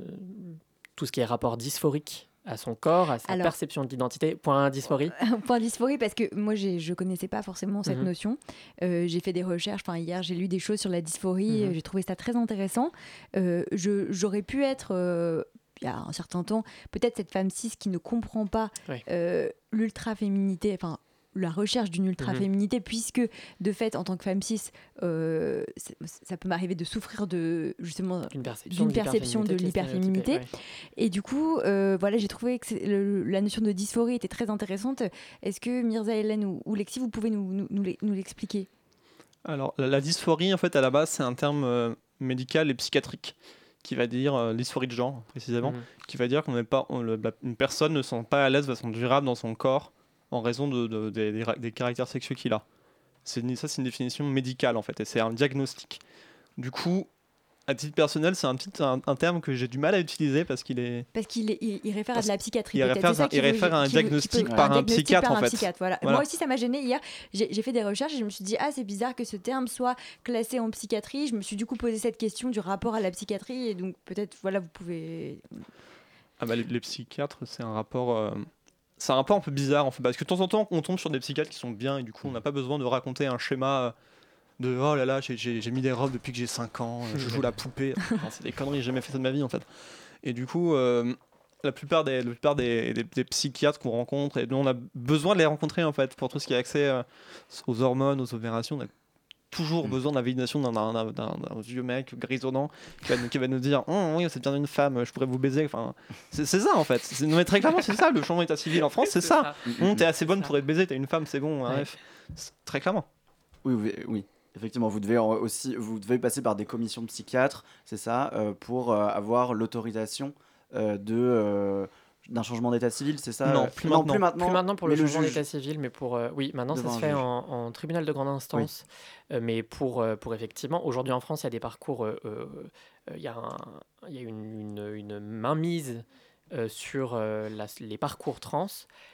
tout ce qui est rapport dysphorique à son corps, à sa Alors- perception de l'identité. Point dysphorie. Point dysphorie parce que moi je connaissais pas forcément cette Mhm. notion. Euh, j'ai fait des recherches. Enfin hier j'ai lu des choses sur la dysphorie. Mhm. euh, J'ai trouvé ça très intéressant. Euh, je- J'aurais pu être euh, il y a un certain temps peut-être cette femme cis qui ne comprend pas l'ultra féminité. Enfin la recherche d'une ultra féminité puisque de fait en tant que femme cis euh, ça peut m'arriver de souffrir de justement D'une perception de perception de l'hyperféminité l'hyperféminité et du coup, euh, voilà, j'ai trouvé que le- la notion de dysphorie était très intéressante. Est-ce que Mirza, Hélène ou, ou Lexi, vous pouvez nous, nous, nous l'e- nous l'expliquer? Alors, la, la dysphorie, en fait, à la base, c'est un terme euh, médical et psychiatrique qui va dire euh, dysphorie de genre, précisément, Mhm. qui va dire qu'on n'est pas, on- le- la- une personne ne se sent pas à l'aise de façon durable dans son corps en raison de, de- des, des ra- des caractères sexuels qu'il a. C'est ça, c'est une définition médicale, en fait, et c'est un diagnostic. Du coup, à titre personnel, c'est un, un, un terme que j'ai du mal à utiliser parce qu'il est. Parce qu'il il, il réfère à de la psychiatrie. il réfère ça à- qui il veut- réfère à un diagnostic peut- par un diagnostic psychiatre, par en fait. psychiatre, voilà. Voilà. Moi aussi, ça m'a gêné hier. J'ai j'ai fait des recherches et je me suis dit, ah, c'est bizarre que ce terme soit classé en psychiatrie. Je me suis du coup posé cette question du rapport à la psychiatrie. Et donc, peut-être, voilà, vous pouvez. Ah bah, les, les psychiatres, c'est un rapport. euh, C'est un rapport un peu bizarre en fait, parce que de temps en temps, on tombe sur des psychiatres qui sont bien et du coup, on n'a pas besoin de raconter un schéma de oh là là, j'ai- mis des robes depuis que j'ai 5 ans, euh, je joue la poupée. Enfin, c'est des conneries, j'ai jamais fait ça de ma vie en fait. Et du coup, euh, la plupart des, la plupart des, des- des psychiatres qu'on rencontre, et nous on a besoin de les rencontrer en fait, pour tout ce qui est accès euh, aux hormones, aux opérations, on a toujours besoin de la validation d'un- vieux mec grisonnant qui va, nous- qui va nous dire oh, oui c'est bien une femme je pourrais vous baiser. Enfin c'est ça en fait. C'est- non mais très clairement c'est ça le changement d'état civil en France c'est ça, Hum, t'es assez bonne pour être baisée t'es une femme c'est bon Ouais. bref. C'est- très clairement. Oui, oui, oui. Effectivement, vous devez aussi, vous devez passer par des commissions de psychiatres, c'est ça, euh, pour euh, avoir l'autorisation euh, de euh, d'un changement d'état civil, c'est ça Non, euh, plus non, maintenant. plus maintenant. Plus maintenant pour le changement d'état civil, mais pour euh, oui, maintenant Devant ça se fait en, en tribunal de grande instance. Euh, mais pour euh, pour effectivement, aujourd'hui en France, il y a des parcours, euh, euh, euh, il y a un- il y a une, une, une mainmise euh, sur euh, la- les parcours trans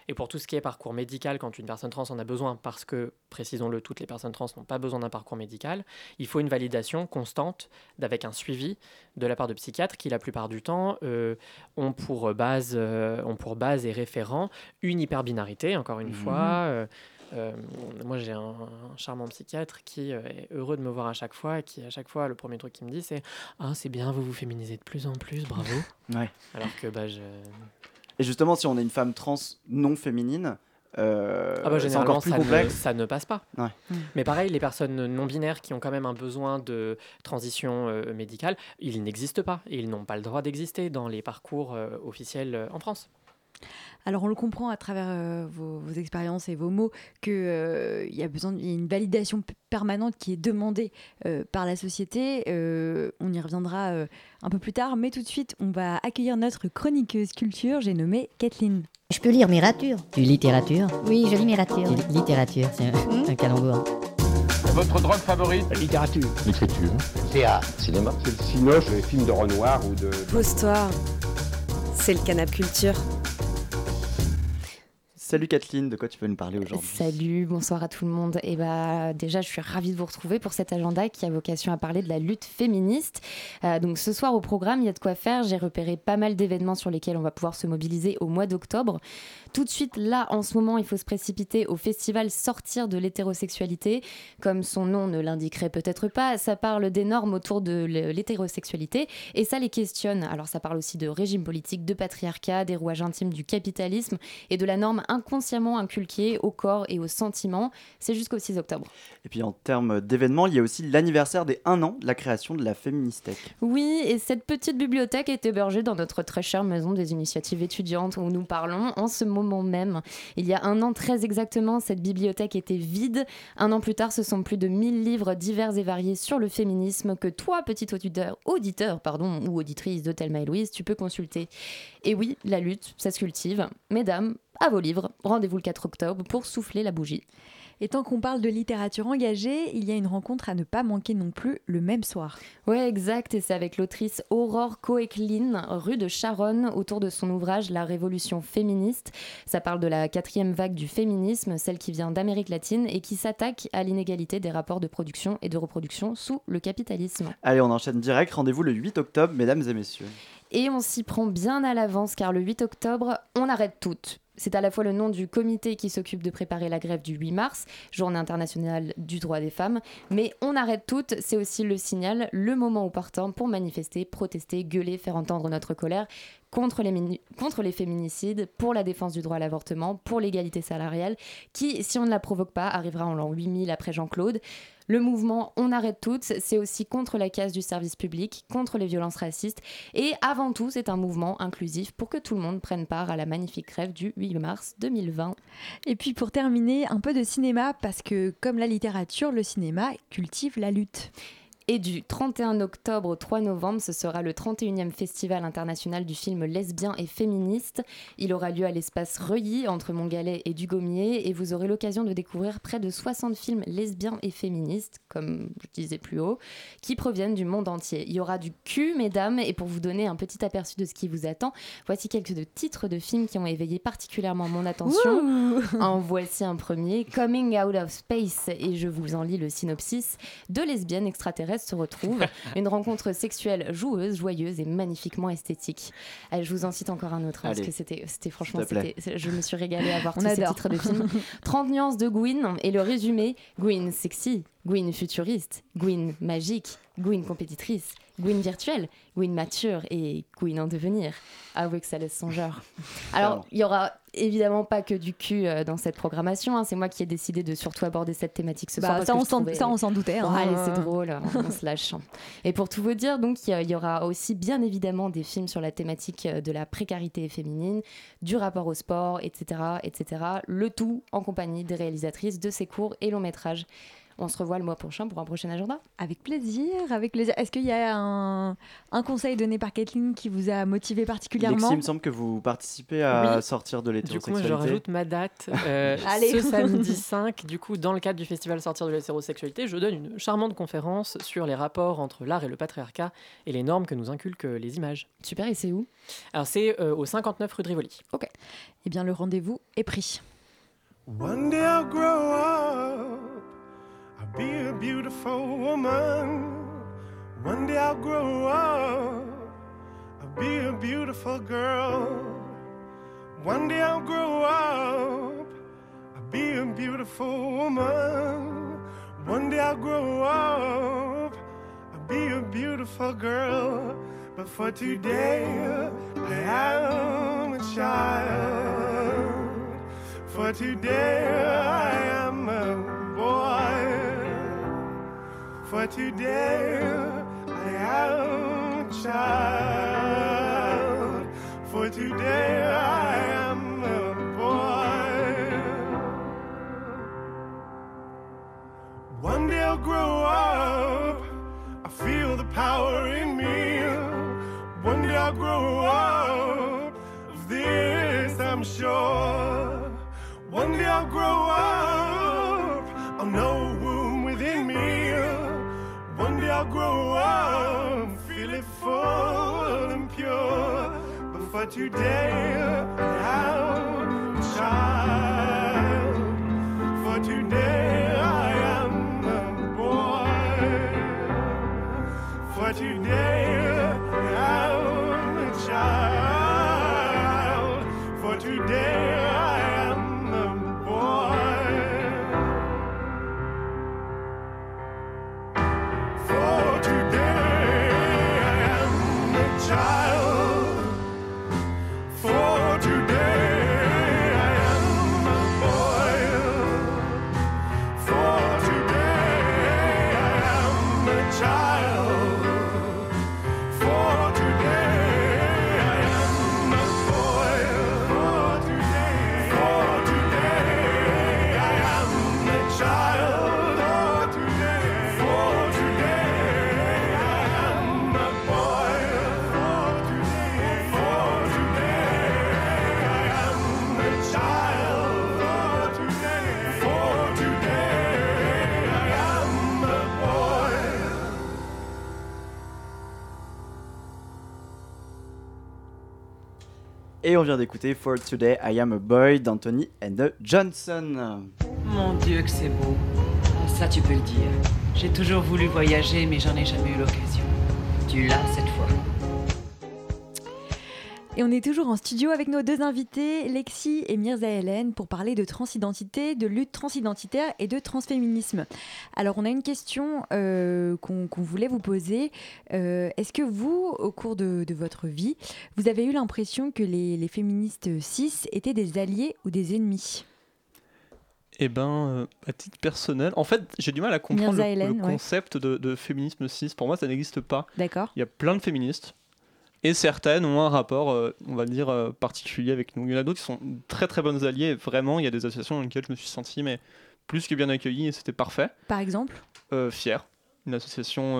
et pour tout ce qui est parcours médical quand une personne trans en a besoin parce que précisons-le toutes les personnes trans n'ont pas besoin d'un parcours médical il faut une validation constante avec un suivi de la part de psychiatres qui la plupart du temps euh, ont pour base ont pour base et référent une hyperbinarité encore une Mhm. fois euh, moi, j'ai un, un charmant psychiatre qui euh, est heureux de me voir à chaque fois et qui, à chaque fois, le premier truc qu'il me dit, c'est Ah, c'est bien, vous vous féminisez de plus en plus, bravo. Ouais. Alors que, bah, je. Et justement, si on est une femme trans non féminine, euh, Ah bah, généralement, encore plus ça, ne, complexe. ça ne passe pas. Ouais. Mais pareil, les personnes non binaires qui ont quand même un besoin de transition euh, médicale, ils n'existent pas et ils n'ont pas le droit d'exister dans les parcours euh, officiels en France. Alors on le comprend à travers euh, vos, vos expériences et vos mots qu'il y a besoin d'une une validation permanente qui est demandée euh, par la société. Euh, on y reviendra euh, un peu plus tard, mais tout de suite on va accueillir notre chroniqueuse culture, j'ai nommé Kathleen. Je peux lire Mirature. Tu lis littérature Oui, je lis Mirature. littérature, c'est un, un calembour. Votre drogue favorite? Littérature. L'écriture. Théâtre. Cinéma. C'est le cinoche, les films de Renoir ou de... Pose-toi. C'est le canap culture. Salut Kathleen, de quoi tu peux nous parler aujourd'hui? Salut, bonsoir à tout le monde. Et bah déjà, je suis ravie de vous retrouver pour cet agenda qui a vocation à parler de la lutte féministe. Euh, donc ce soir au programme, il y a de quoi faire. J'ai repéré pas mal d'événements sur lesquels on va pouvoir se mobiliser au mois d'octobre. Tout de suite, là, en ce moment, il faut se précipiter au festival Sortir de l'hétérosexualité. Comme son nom ne l'indiquerait peut-être pas, ça parle des normes autour de l'hétérosexualité et ça les questionne. Alors ça parle aussi de régime politique, de patriarcat, des rouages intimes du capitalisme et de la norme inconsciemment inculquée au corps et aux sentiments. C'est jusqu'au 6 octobre. Et puis en termes d'événements, il y a aussi l'anniversaire des 1 an de la création de la Féministech. Oui, et cette petite bibliothèque est hébergée dans notre très chère maison des initiatives étudiantes où nous parlons en ce moment même. Il y a un an très exactement, cette bibliothèque était vide. Un an plus tard, ce sont plus de 1000 livres divers et variés sur le féminisme que toi, petit auditeur, auditeur pardon, ou auditrice de Thelma et Louise, tu peux consulter. Et oui, la lutte, ça se cultive. Mesdames, à vos livres, rendez-vous le 4 octobre pour souffler la bougie. Et tant qu'on parle de littérature engagée, il y a une rencontre à ne pas manquer non plus le même soir. Ouais, exact. Et c'est avec l'autrice Aurore Coeclin, rue de Charonne, autour de son ouvrage La Révolution féministe. Ça parle de la quatrième vague du féminisme, celle qui vient d'Amérique latine et qui s'attaque à l'inégalité des rapports de production et de reproduction sous le capitalisme. Allez, on enchaîne direct. Rendez-vous le 8 octobre, mesdames et messieurs. Et on s'y prend bien à l'avance car le 8 octobre, on arrête toutes. C'est à la fois le nom du comité qui s'occupe de préparer la grève du 8 mars, journée internationale du droit des femmes, mais on arrête toutes, c'est aussi le signal, le moment opportun pour manifester, protester, gueuler, faire entendre notre colère contre les, contre les féminicides, pour la défense du droit à l'avortement, pour l'égalité salariale, qui, si on ne la provoque pas, arrivera en l'an 8000 après Jean-Claude. Le mouvement On arrête toutes, c'est aussi contre la casse du service public, contre les violences racistes, et avant tout, c'est un mouvement inclusif pour que tout le monde prenne part à la magnifique grève du 8 mars 2020. Et puis pour terminer, un peu de cinéma, parce que comme la littérature, le cinéma cultive la lutte. Et du 31 octobre au 3 novembre, ce sera le 31e Festival international du film lesbien et féministe. Il aura lieu à l'espace Reuilly, entre Montgalais et Dugommier, et vous aurez l'occasion de découvrir près de 60 films lesbiens et féministes, comme je disais plus haut, qui proviennent du monde entier. Il y aura du cul, mesdames, et pour vous donner un petit aperçu de ce qui vous attend, voici quelques de titres de films qui ont éveillé particulièrement mon attention. en voici un premier, Coming Out of Space, et je vous en lis le synopsis. Deux lesbiennes extraterrestres se retrouvent, une rencontre sexuelle joueuse, joyeuse et magnifiquement esthétique. Allez, je vous en cite encore un autre, hein, parce que c'était, c'était franchement, c'était- je me suis régalée à voir On tous ces titres de films. 30 nuances de Gwyn, et le résumé, Gwyn sexy, Gwyn futuriste, Gwyn magique, Gwyn compétitrice, Gwyn virtuelle, Gwyn mature et Gwyn en devenir. Avouez que ça laisse songeur. Alors, il y aura évidemment pas que du cul euh, dans cette programmation. hein. C'est moi qui ai décidé de surtout aborder cette thématique ce Bah, soir. parce ça, que on s'en- trouvais- ça, on s'en doutait, hein. C'est drôle, on se lâche. Et pour tout vous dire, donc, il y aura aussi bien évidemment des films sur la thématique euh, de la précarité féminine, du rapport au sport, etc., etc. Le tout en compagnie des réalisatrices de ces courts et longs métrages. On se revoit le mois prochain pour un prochain agenda. Avec plaisir, avec plaisir. Est-ce qu'il y a un, un conseil donné par Kathleen qui vous a motivé particulièrement Lexi, il me semble que vous participez à Oui. sortir de Du coup, moi, l'hétérosexualité. je rajoute ma date. euh, Allez. ce samedi 5, du coup, dans le cadre du festival Sortir de l'hétérosexualité, je donne une charmante conférence sur les rapports entre l'art et le patriarcat et les normes que nous inculquent les images. Super, et c'est où? Alors, c'est euh, au 59 rue de Rivoli. Ok. Eh bien, le rendez-vous est pris. One day I'll grow up, be a beautiful woman. One day I'll grow up, I'll be a beautiful girl. One day I'll grow up, I'll be a beautiful woman. One day I'll grow up, I'll be a beautiful girl. But for today, I am a child. For today I am For today I am child. For today Et on vient d'écouter For Today I Am a Boy d'Anthony and Johnson. Mon Dieu que c'est beau. Ça tu peux le dire. J'ai toujours voulu voyager mais j'en ai jamais eu l'occasion. Tu l'as cette fois. Et on est toujours en studio avec nos deux invités, Lexi et Mirza Hélène, pour parler de transidentité, de lutte transidentitaire et de transféminisme. Alors, on a une question euh, qu'on voulait vous poser. Euh, Est-ce que vous, au cours de, de votre vie, vous avez eu l'impression que les, les féministes cis étaient des alliés ou des ennemis? Eh ben, euh, à titre personnel, en fait, j'ai du mal à comprendre Mirza le, Hélène, le ouais. concept de, de féminisme cis. Pour moi, ça n'existe pas. D'accord. Il y a plein de féministes. Et certaines ont un rapport, euh, on va dire, euh, particulier avec nous. Il y en a d'autres qui sont très très bonnes alliées. Et vraiment, il y a des associations dans lesquelles je me suis senti mais plus que bien accueilli et c'était parfait. Par exemple Euh, Fier, une association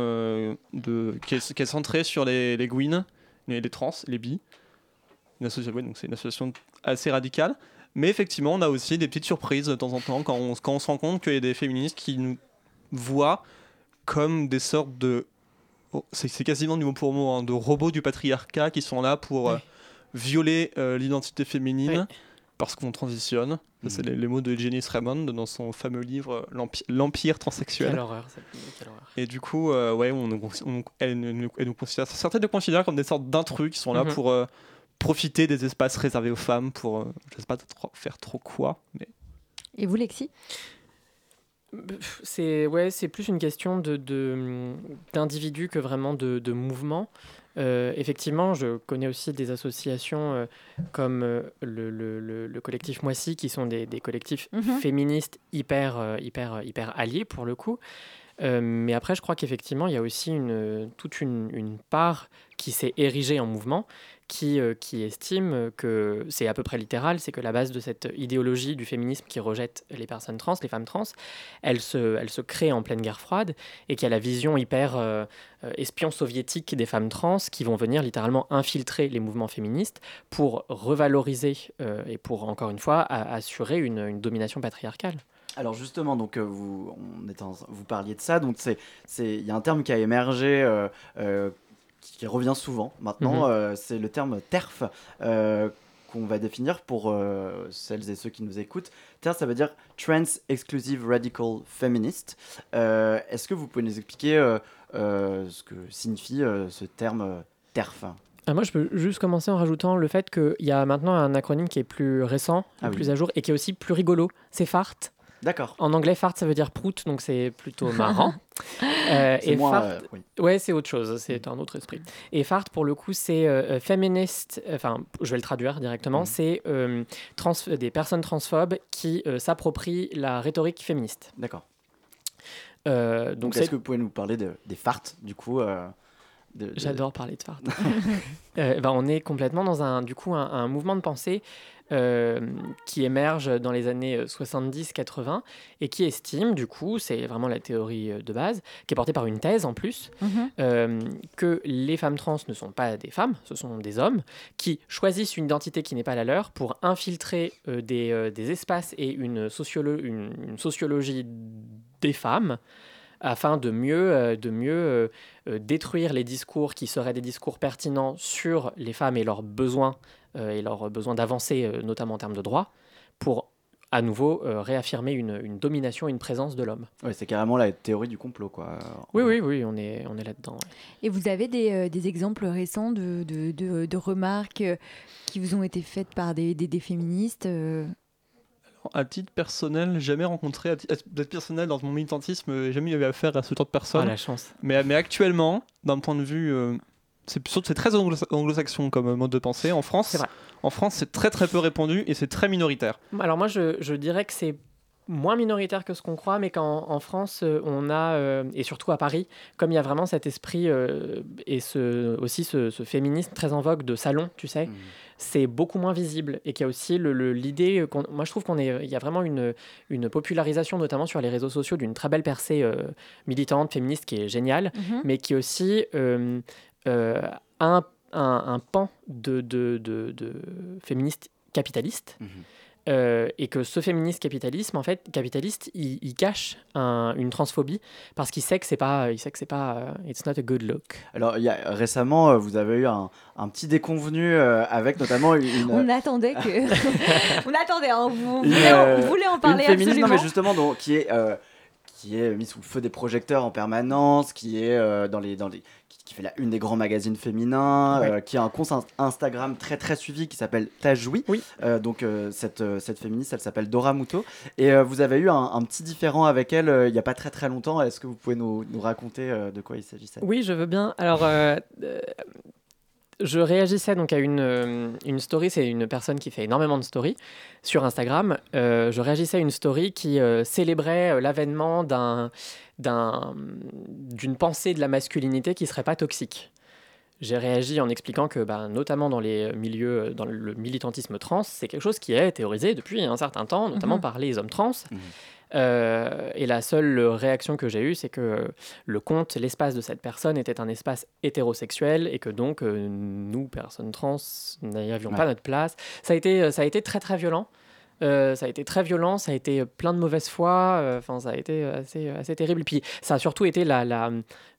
de, qui, est, qui est centrée sur les, les gwyn, les, les trans, les bi. Une association, ouais, donc c'est une association assez radicale. Mais effectivement, on a aussi des petites surprises de temps en temps quand on, quand on se rend compte qu'il y a des féministes qui nous voient comme des sortes de. Oh, c'est quasiment du mot pour mot, hein, de robots du patriarcat qui sont là pour euh, violer euh, l'identité féminine parce qu'on transitionne. C'est les, les mots de Janice Raymond dans son fameux livre euh, L'Empi- L'Empire transsexuel. Quelle horreur, cette quelle horreur. Et du coup, euh, ouais, on, on- elle, nous- elle nous considère, certaines nous considèrent comme des sortes d'intrus qui sont là Mhm. pour euh, profiter des espaces réservés aux femmes pour, euh, je sais pas trop- faire trop quoi, mais Et vous, Lexi? C'est ouais, c'est plus une question de que vraiment de, de mouvement. Euh, effectivement, je connais aussi des associations euh, comme euh, le, le- le- le collectif Moissy, qui sont des, des collectifs Mhm. féministes hyper, hyper, hyper alliés pour le coup. Euh, mais après, je crois qu'effectivement, il y a aussi toute une, part qui s'est érigée en mouvement, qui, euh, qui estime que c'est à peu près littéral, c'est que la base de cette idéologie du féminisme qui rejette les personnes trans, les femmes trans, elle se, crée en pleine guerre froide et qu'il y a la vision hyper euh, espion soviétique des femmes trans qui vont venir littéralement infiltrer les mouvements féministes pour revaloriser et pour, encore une fois, assurer une domination patriarcale. Alors justement, donc euh, vous, on est en- vous parliez de ça, donc c'est, c'est, il y a un terme qui a émergé, euh, euh, qui, revient souvent maintenant, Mhm. c'est le terme TERF qu'on va définir pour euh, celles et ceux qui nous écoutent. TERF, ça veut dire Trans Exclusive Radical Feminist. Euh, est-ce que vous pouvez nous expliquer euh, ce que signifie ce terme TERF? Ah, moi, je peux juste commencer en rajoutant le fait qu'il y a maintenant un acronyme qui est plus récent, Ah oui. plus à jour, et qui est aussi plus rigolo. C'est FART. D'accord. En anglais, FART, ça veut dire prout, donc c'est plutôt marrant. Euh, C'est et moins, FART, euh, oui. ouais, c'est autre chose, c'est un autre esprit. Et FART, pour le coup, c'est euh, euh, féministe, enfin, je vais le traduire directement, Mhm. c'est euh, trans- des personnes transphobes qui euh, s'approprient la rhétorique féministe. D'accord. Euh, Donc, donc est-ce c'est que vous pouvez nous parler de- des farts, du coup euh, de- J'adore parler de fart. Euh, ben, on est complètement dans un, du coup, un, un mouvement de pensée euh, qui émerge dans les années euh, 70-80 et qui estime, du coup, c'est vraiment la théorie euh, de base, qui est portée par une thèse en plus, Mhm. euh, que les femmes trans ne sont pas des femmes, ce sont des hommes qui choisissent une identité qui n'est pas la leur pour infiltrer euh, des, euh, des espaces et une, sociolo- une, une sociologie des femmes afin de mieux, euh, de mieux euh, euh, détruire les discours qui seraient des discours pertinents sur les femmes et leurs besoins euh, et leurs besoins d'avancer, euh, notamment en termes de droits, pour à nouveau euh, réaffirmer une, une domination, une présence de l'homme. Ouais, c'est carrément la théorie du complot, quoi. Oui, oui, oui, on est, on est là-dedans. ouais. Et vous avez des, euh, des exemples récents de, de, de- de remarques euh, qui vous ont été faites par des, des, des féministes euh, À titre personnel, jamais rencontré, à ti- à titre personnel, dans mon militantisme, euh, jamais eu affaire à ce genre de personnes. Ah, la chance. Mais, mais actuellement, d'un point de vue. C'est très anglo- anglo-saxon comme euh, mode de pensée. En France, en France, c'est très très peu répandu et c'est très minoritaire. Alors moi, je, je dirais que c'est moins minoritaire que ce qu'on croit, mais qu'en en France, euh, on a, euh, et surtout à Paris, comme il y a vraiment cet esprit euh, et ce, aussi ce, ce féminisme très en vogue de salon, tu sais, c'est beaucoup moins visible. Et qu'il y a aussi le- le- l'idée, qu'on- moi je trouve qu'on est, il y a vraiment une, une popularisation, notamment sur les réseaux sociaux, d'une très belle percée euh, militante, féministe, qui est géniale, Mhm. mais qui aussi un, un, un pan de, de, de, de féministes capitalistes. Euh, et que ce féministe capitalisme, en fait, capitaliste, il, il cache un- une transphobie parce qu'il sait que c'est pas, il sait que c'est pas, euh, it's not a good look. Alors, il y a, récemment, euh, vous avez eu un, un petit déconvenu euh, avec notamment une. On attendait que. on attendait, hein, vous, vous une, voulez, en- euh, vous voulez en une parler féministe, absolument. Non, mais justement, donc, qui est. euh, qui est mise sous le feu des projecteurs en permanence, qui est euh, dans les, dans les, qui, fait la une des grands magazines féminins, Ouais. euh, qui a un compte in- Instagram très très suivi qui s'appelle Tajoui. Euh, donc euh, cette, cette féministe, elle s'appelle Dora Muto. Et vous avez eu un, un petit différent avec elle il n'y a pas très très longtemps. Est-ce que vous pouvez nous, nous raconter de quoi il s'agissait? Oui, je veux bien. Alors, je réagissais donc à une, euh, une story. C'est une personne qui fait énormément de stories sur Instagram. Euh, je réagissais à une story qui euh, célébrait l'avènement d'un, d'un, d'une pensée de la masculinité qui serait pas toxique. J'ai réagi en expliquant que, bah, notamment dans les milieux, dans le militantisme trans, c'est quelque chose qui est théorisé depuis un certain temps, notamment Mhm. par les hommes trans. Euh, et la seule réaction que j'ai eue, c'est que le compte, l'espace de cette personne était un espace hétérosexuel et que donc euh, nous, personnes trans, n'y avions Ouais. pas notre place. Ça a été, ça a été très très violent. Euh, ça a été très violent, ça a été plein de mauvaise foi, euh, enfin ça a été assez, assez terrible. Puis ça a surtout été la, la,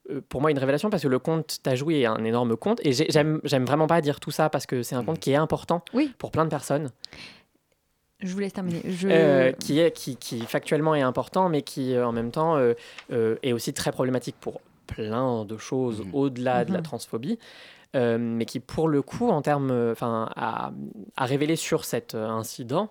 euh, pour moi une révélation parce que le compte T'as joué est un énorme compte et j'ai- j'aime j'aime vraiment pas dire tout ça parce que c'est un compte qui est important pour plein de personnes. Je vous laisse terminer. Je... Euh, qui, est, qui, qui factuellement est important, mais qui euh, en même temps euh, euh, est aussi très problématique pour plein de choses au-delà de la Mhm. transphobie. euh, mais qui, pour le coup, en termes, euh, enfin, a, a révélé sur cet euh, incident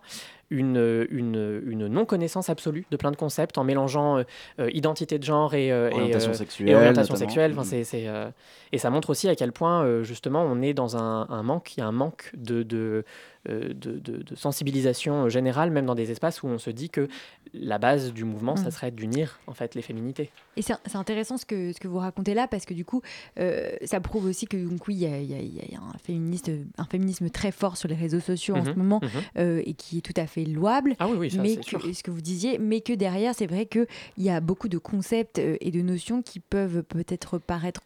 une, une, une non-connaissance absolue de plein de concepts en mélangeant euh, euh, identité de genre et, euh, Orientation sexuelle, et orientation sexuelle. Enfin, euh, et ça montre aussi à quel point, justement, on est dans un, un manque, il y a un manque de, de, de, de- de sensibilisation générale, même dans des espaces où on se dit que la base du mouvement, ça Mhm. serait d'unir en fait les féminités. Et c'est intéressant ce que, ce que vous racontez là parce que du coup, euh, ça prouve aussi que donc, oui, il y a, y y un, féministe, un féminisme très fort sur les réseaux sociaux en ce Mhm, moment mhm. euh, et qui est tout à fait louable. Ah oui, oui, ça, mais c'est que- sûr. ce que vous disiez, mais que derrière, c'est vrai qu'il y a beaucoup de concepts euh, et de notions qui peuvent peut-être paraître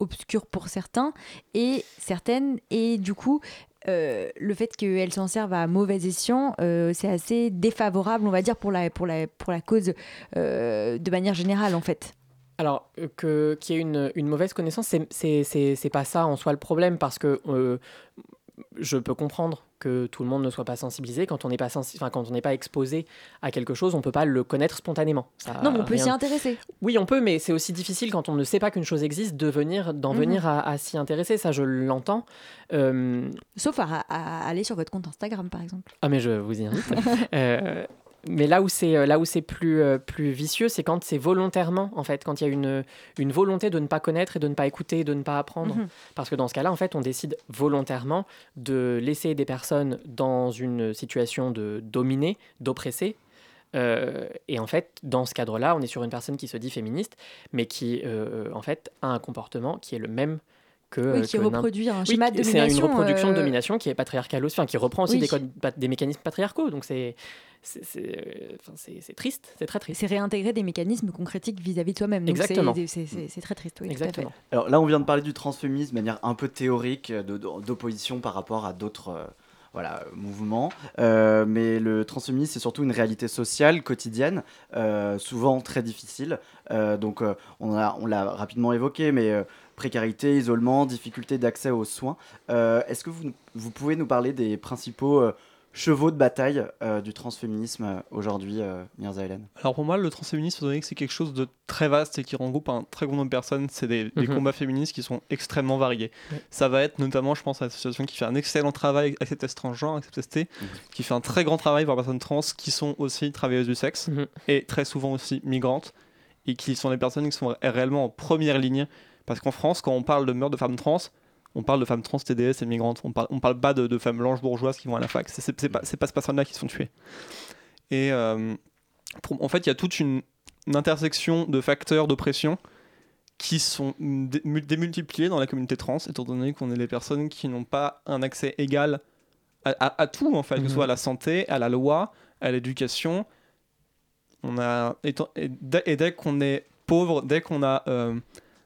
obscures pour certains et certaines, et du coup. euh, le fait qu'elles s'en servent à mauvais escient, euh, c'est assez défavorable, on va dire, pour la, pour la, pour la cause euh, de manière générale, en fait. Alors, qu'il y ait une, une mauvaise connaissance, c'est- pas ça en soi le problème, parce que je peux comprendre que tout le monde ne soit pas sensibilisé. Quand on n'est pas, sensi- quand on pas exposé à quelque chose, on peut pas le connaître spontanément. Ça Non, mais on peut rien- s'y intéresser. Oui, on peut, mais c'est aussi difficile quand on ne sait pas qu'une chose existe de venir, d'en Mhm. venir à, à s'y intéresser. Ça, je l'entends. Euh, Sauf à, à aller sur votre compte Instagram, par exemple. ah mais je vous y invite. Euh, mais là où c'est euh, là où c'est plus euh, plus vicieux, c'est quand c'est volontairement en fait, quand il y a une une volonté de ne pas connaître et de ne pas écouter, de ne pas apprendre. Mhm. Parce que dans ce cas-là, en fait, on décide volontairement de laisser des personnes dans une situation de dominer, d'oppresser. Euh, et en fait, dans ce cadre-là, on est sur une personne qui se dit féministe, mais qui, euh, en fait, a un comportement qui est le même que. Oui, euh, qui que reproduit un Oui, schéma de C'est une domination, reproduction de euh, domination qui est patriarcale aussi, enfin, qui reprend aussi Oui. des, codes, pa- des mécanismes patriarcaux. Donc c'est c'est- c'est euh, enfin, c'est- triste, c'est très triste. C'est réintégrer des mécanismes qu'on critique vis-à-vis de soi-même. Donc c'est- Exactement. c'est- très triste, oui. tout à fait. Exactement. Alors là, on vient de parler du transféminisme de manière un peu théorique, d'opposition par rapport à d'autres euh, voilà, mouvements. Euh, mais le transféminisme, c'est surtout une réalité sociale, quotidienne, euh, souvent très difficile. Euh, donc euh, on l'a on rapidement évoqué, mais euh, précarité, isolement, difficulté d'accès aux soins. Euh, Est-ce que vous, vous pouvez nous parler des principaux euh, chevaux de bataille euh, du transféminisme euh, aujourd'hui, euh, Mirza Hélène? Alors pour moi, le transféminisme, étant donné que c'est quelque chose de très vaste et qui regroupe un très grand nombre de personnes, c'est des, des Mhm. combats féministes qui sont extrêmement variés. Ouais. Ça va être notamment, je pense, à l'association qui fait un excellent travail, Accept Transgenre, Accept ST, qui fait un très grand travail pour les personnes trans qui sont aussi travailleuses du sexe Mhm. et très souvent aussi migrantes et qui sont les personnes qui sont ré- réellement en première ligne. Parce qu'en France, quand on parle de meurtre de femmes trans, on parle de femmes trans, TDS et migrantes. On parle, on parle pas de, de femmes blanches bourgeoises qui vont à la fac. C'est pas, c'est pas ces personnes-là qui se font tuer. Et euh, pour- en fait, il y a toute une, une intersection de facteurs d'oppression qui sont dé- mul- démultipliés dans la communauté trans, étant donné qu'on est les personnes qui n'ont pas un accès égal à, à- à tout, en fait, que ce Mhm. soit à la santé, à la loi, à l'éducation. On a, étant- et dès, et dès qu'on est pauvre, dès qu'on a, euh,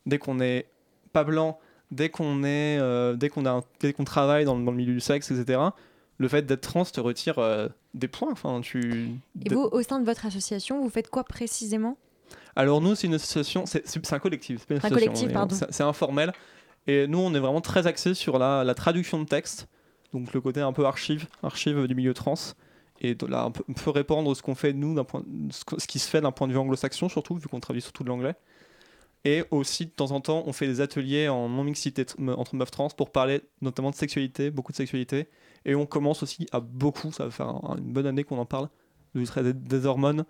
dès qu'on est pas blanc, dès qu'on est, euh, dès qu'on a, un- dès qu'on travaille dans, le- dans le milieu du sexe, etc. Le fait d'être trans te retire euh, des points. Enfin, tu. Et vous, au sein de votre association, vous faites quoi précisément? Alors nous, c'est une association, c'est un collectif. c'est pas une Un collectif, pardon. C'est c'est informel. Et nous, on est vraiment très axé sur la, la traduction de texte, donc le côté un peu archive, archive du milieu trans, et de là, un peu, un peu répandre ce qu'on fait nous, d'un point, ce qui se fait d'un point de vue anglo-saxon surtout, vu qu'on traduit surtout de l'anglais. Et aussi, de temps en temps, on fait des ateliers en non-mixité entre meufs trans pour parler notamment de sexualité, beaucoup de sexualité. Et on commence aussi à beaucoup, ça va faire un- une bonne année qu'on en parle, des, hormones,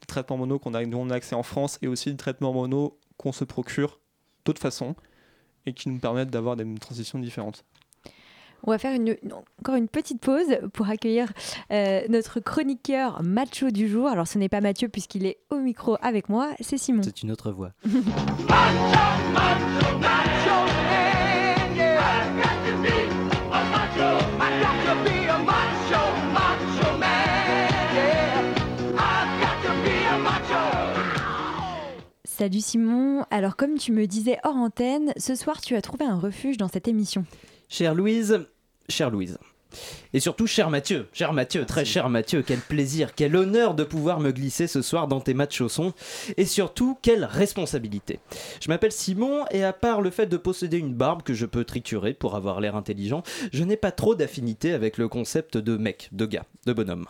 des traitements mono qu'on a, dont on a accès en France, et aussi des traitements mono qu'on se procure d'autres façons, et qui nous permettent d'avoir des transitions différentes. On va faire une, encore une petite pause pour accueillir euh, notre chroniqueur macho du jour. Alors ce n'est pas Mathieu puisqu'il est au micro avec moi, c'est Simon. C'est une autre voix. Salut Simon. Alors comme tu me disais hors antenne, ce soir tu as trouvé un refuge dans cette émission. Chère Louise, chère Louise. Et surtout, cher Mathieu, cher Mathieu, très cher Mathieu, quel plaisir, quel honneur de pouvoir me glisser ce soir dans tes matchs chaussons. Et surtout, quelle responsabilité. Je m'appelle Simon et à part le fait de posséder une barbe que je peux triturer pour avoir l'air intelligent, je n'ai pas trop d'affinité avec le concept de mec, de gars, de bonhomme.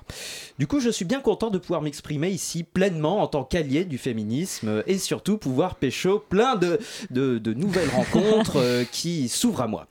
Du coup, je suis bien content de pouvoir m'exprimer ici pleinement en tant qu'allié du féminisme et surtout pouvoir pécho plein de, de, de nouvelles rencontres euh, qui s'ouvrent à moi.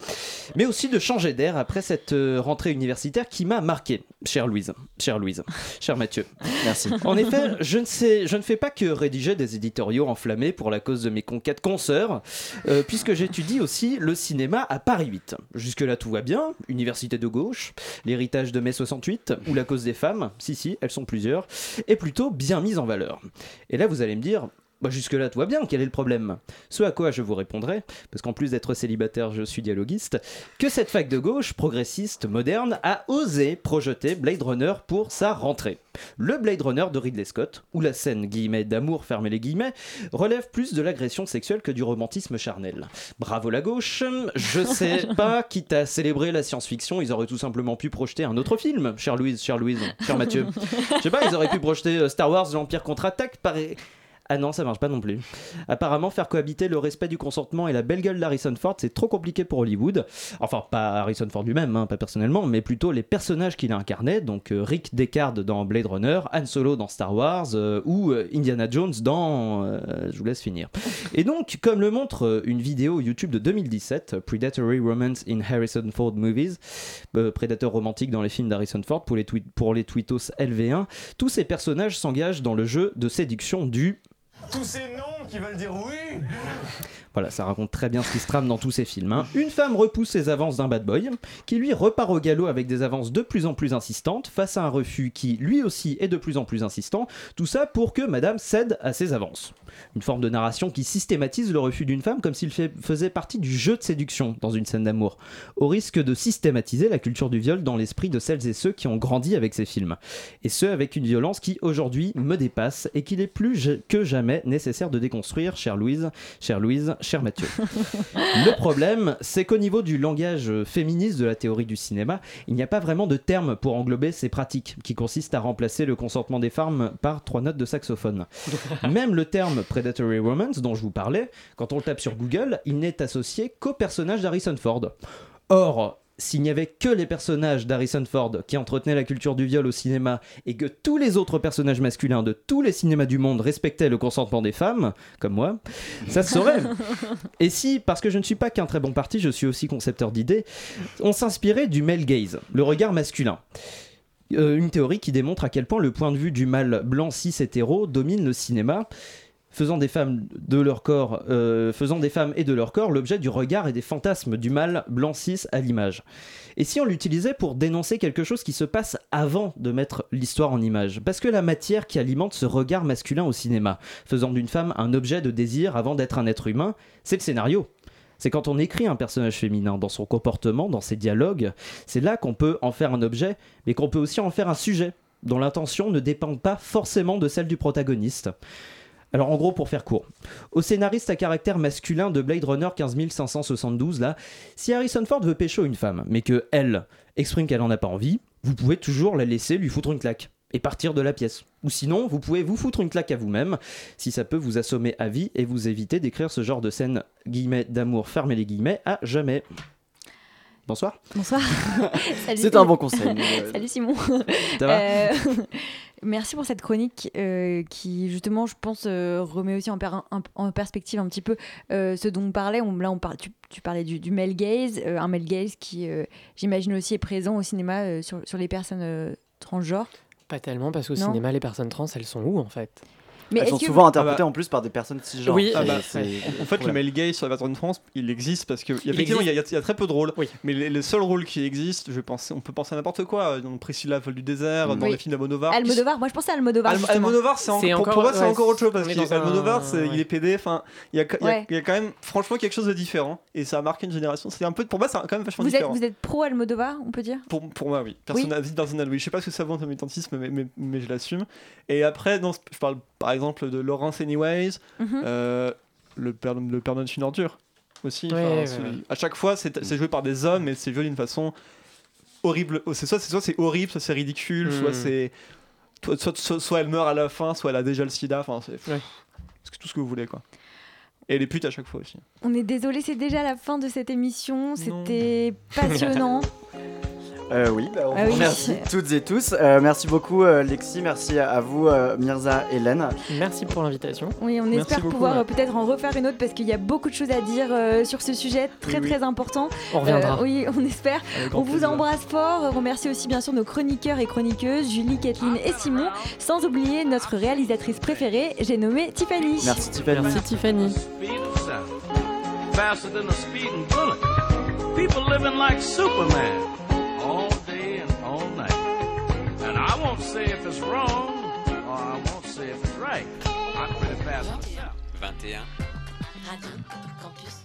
Mais aussi de changer d'air après cette euh, rentrée universitaire qui m'a marqué, chère Louise, chère Louise, cher Mathieu. Merci. En effet, je ne, sais, je ne fais pas que rédiger des éditoriaux enflammés pour la cause de mes conquêtes consoeurs, euh, puisque j'étudie aussi le cinéma à Paris 8. Jusque-là, tout va bien. Université de gauche, l'héritage de mai 68, ou la cause des femmes, si, si, elles sont plusieurs, est plutôt bien mise en valeur. Et là, vous allez me dire, bah jusque-là, tout va bien, quel est le problème? Ce à quoi je vous répondrai, parce qu'en plus d'être célibataire, je suis dialoguiste, que cette fac de gauche, progressiste, moderne, a osé projeter Blade Runner pour sa rentrée. Le Blade Runner de Ridley Scott, où la scène guillemets d'amour, fermez les guillemets, relève plus de l'agression sexuelle que du romantisme charnel. Bravo la gauche, je sais pas, quitte à célébrer la science-fiction, ils auraient tout simplement pu projeter un autre film, chère Louise, chère Louise, cher Mathieu. Je sais pas, ils auraient pu projeter euh, Star Wars, l'Empire contre-attaque, pareil. Ah non, ça marche pas non plus. Apparemment, faire cohabiter le respect du consentement et la belle gueule d'Harrison Ford, c'est trop compliqué pour Hollywood. Enfin, pas Harrison Ford lui-même, hein, pas personnellement, mais plutôt les personnages qu'il incarnait, donc euh, Rick Deckard dans Blade Runner, Han Solo dans Star Wars, euh, ou euh, Indiana Jones dans... je vous laisse finir. Et donc, comme le montre une vidéo YouTube de 2017, Predatory Romance in Harrison Ford Movies, prédateur romantique dans les films d'Harrison Ford pour les, pour les tweetos LV1, tous ces personnages s'engagent dans le jeu de séduction du Tous ces noms qui veulent dire oui voilà, ça raconte très bien ce qui se trame dans tous ces films. hein. Une femme repousse les avances d'un bad boy, qui lui repart au galop avec des avances de plus en plus insistantes, face à un refus qui lui aussi est de plus en plus insistant, tout ça pour que madame cède à ses avances. Une forme de narration qui systématise le refus d'une femme comme s'il faisait partie du jeu de séduction dans une scène d'amour, au risque de systématiser la culture du viol dans l'esprit de celles et ceux qui ont grandi avec ces films. Et ce, avec une violence qui aujourd'hui me dépasse et qu'il est plus que jamais nécessaire de déconstruire, chère Louise, chère Louise, cher Mathieu. Le problème, c'est qu'au niveau du langage féministe de la théorie du cinéma, il n'y a pas vraiment de terme pour englober ces pratiques, qui consistent à remplacer le consentement des femmes par trois notes de saxophone. Même le terme predatory romance dont je vous parlais, quand on le tape sur Google, il n'est associé qu'au personnage d'Harrison Ford. Or, s'il n'y avait que les personnages d'Harrison Ford qui entretenaient la culture du viol au cinéma et que tous les autres personnages masculins de tous les cinémas du monde respectaient le consentement des femmes, comme moi, ça se saurait. Et si, parce que je ne suis pas qu'un très bon parti, je suis aussi concepteur d'idées, on s'inspirait du male gaze, le regard masculin. Euh, une théorie qui démontre à quel point le point de vue du mâle blanc cis hétéro domine le cinéma, faisant des femmes de leur corps, euh, faisant des femmes et de leur corps l'objet du regard et des fantasmes du mâle blanc à l'image. Et si on l'utilisait pour dénoncer quelque chose qui se passe avant de mettre l'histoire en image? Parce que la matière qui alimente ce regard masculin au cinéma, faisant d'une femme un objet de désir avant d'être un être humain, c'est le scénario. C'est quand on écrit un personnage féminin dans son comportement, dans ses dialogues, c'est là qu'on peut en faire un objet, mais qu'on peut aussi en faire un sujet, dont l'intention ne dépend pas forcément de celle du protagoniste. Alors en gros, pour faire court, au scénariste à caractère masculin de Blade Runner 15572, là, si Harrison Ford veut pécho une femme, mais que elle exprime qu'elle en a pas envie, vous pouvez toujours la laisser lui foutre une claque et partir de la pièce. Ou sinon, vous pouvez vous foutre une claque à vous-même, si ça peut vous assommer à vie et vous éviter d'écrire ce genre de scène guillemets d'amour, fermez les guillemets, à jamais. Bonsoir. Bonsoir. C'est un bon conseil, mais, euh, Salut Simon. Ça va? Euh, Merci pour cette chronique euh, qui, justement, je pense, euh, remet aussi en, per- en- perspective un petit peu euh, ce dont on parlait. On, là, on parle, tu, tu parlais du, du male gaze, euh, un male gaze qui, euh, j'imagine aussi, est présent au cinéma euh, sur, sur les personnes euh, transgenres. Pas tellement, parce qu'au cinéma, les personnes trans, elles sont où en fait? Mais Elles sont que souvent vous- interprétées Ah bah. en plus par des personnes cisgenres. Oui, Ah bah, en fait, le problème. male gay sur la version de France, il existe parce que effectivement, il y, a- il y a très peu de rôles. Mais les, les seuls rôles qui existent, je vais penser, on peut penser à n'importe quoi. Dans Priscilla, vol du désert, dans Oui. les films d'Almodovar. Almodovar, moi je pensais à Almodovar. Al- justement. Almodovar, c'est encore, pour, moi, c'est ouais, encore autre chose parce on est que dans un- Almodovar, c'est- il ouais. est PD. Enfin, il y a, il y a- Ouais. il y a quand même, franchement, quelque chose de différent et ça a marqué une génération. C'est un peu, pour moi, c'est quand même vachement Vous êtes, différent. vous êtes pro Almodovar, on peut dire? Pour, pour moi, oui. Personnel, personnel, oui. Je sais pas ce que ça vaut en militantisme, mais, mais, mais je l'assume. Et après, non, je parle par exemple de Laurence Anyways, Mhm. euh, le père, le père de une ordure aussi. Ouais, Enfin, ouais, c'est- ouais. À chaque fois, c'est c'est joué par des hommes, mais c'est joué d'une façon horrible. Oh, C'est soit c'est c'est horrible, soit c'est ridicule, soit Mhm. c'est soit, soit, soit- elle meurt à la fin, soit elle a déjà le sida. Enfin, c'est c'est tout ce que vous voulez, quoi. Et les putes à chaque fois aussi. On est désolé, c'est déjà la fin de cette émission. C'était passionnant. Euh, oui, bah, on Ah oui. remercie toutes et tous. Euh, merci beaucoup euh, Lexi, merci à vous euh, Mirza, Hélène. Merci pour l'invitation. Oui, on Merci espère beaucoup, pouvoir ouais. peut-être en refaire une autre parce qu'il y a beaucoup de choses à dire euh, sur ce sujet très Oui, oui. très important. On reviendra. Euh, oui, on espère. On vous plaisir. embrasse fort. On remercie aussi bien sûr nos chroniqueurs et chroniqueuses, Julie, Kathleen et Simon, sans oublier notre réalisatrice préférée, j'ai nommé Tiffany. Merci Tiffany. Merci Tiffany. Speed of sound. Faster than a speeding bullet. People living like Superman all day and all night. And I won't say if it's wrong or I won't say if it's right. I'm pretty fast myself. 21. Radio Campus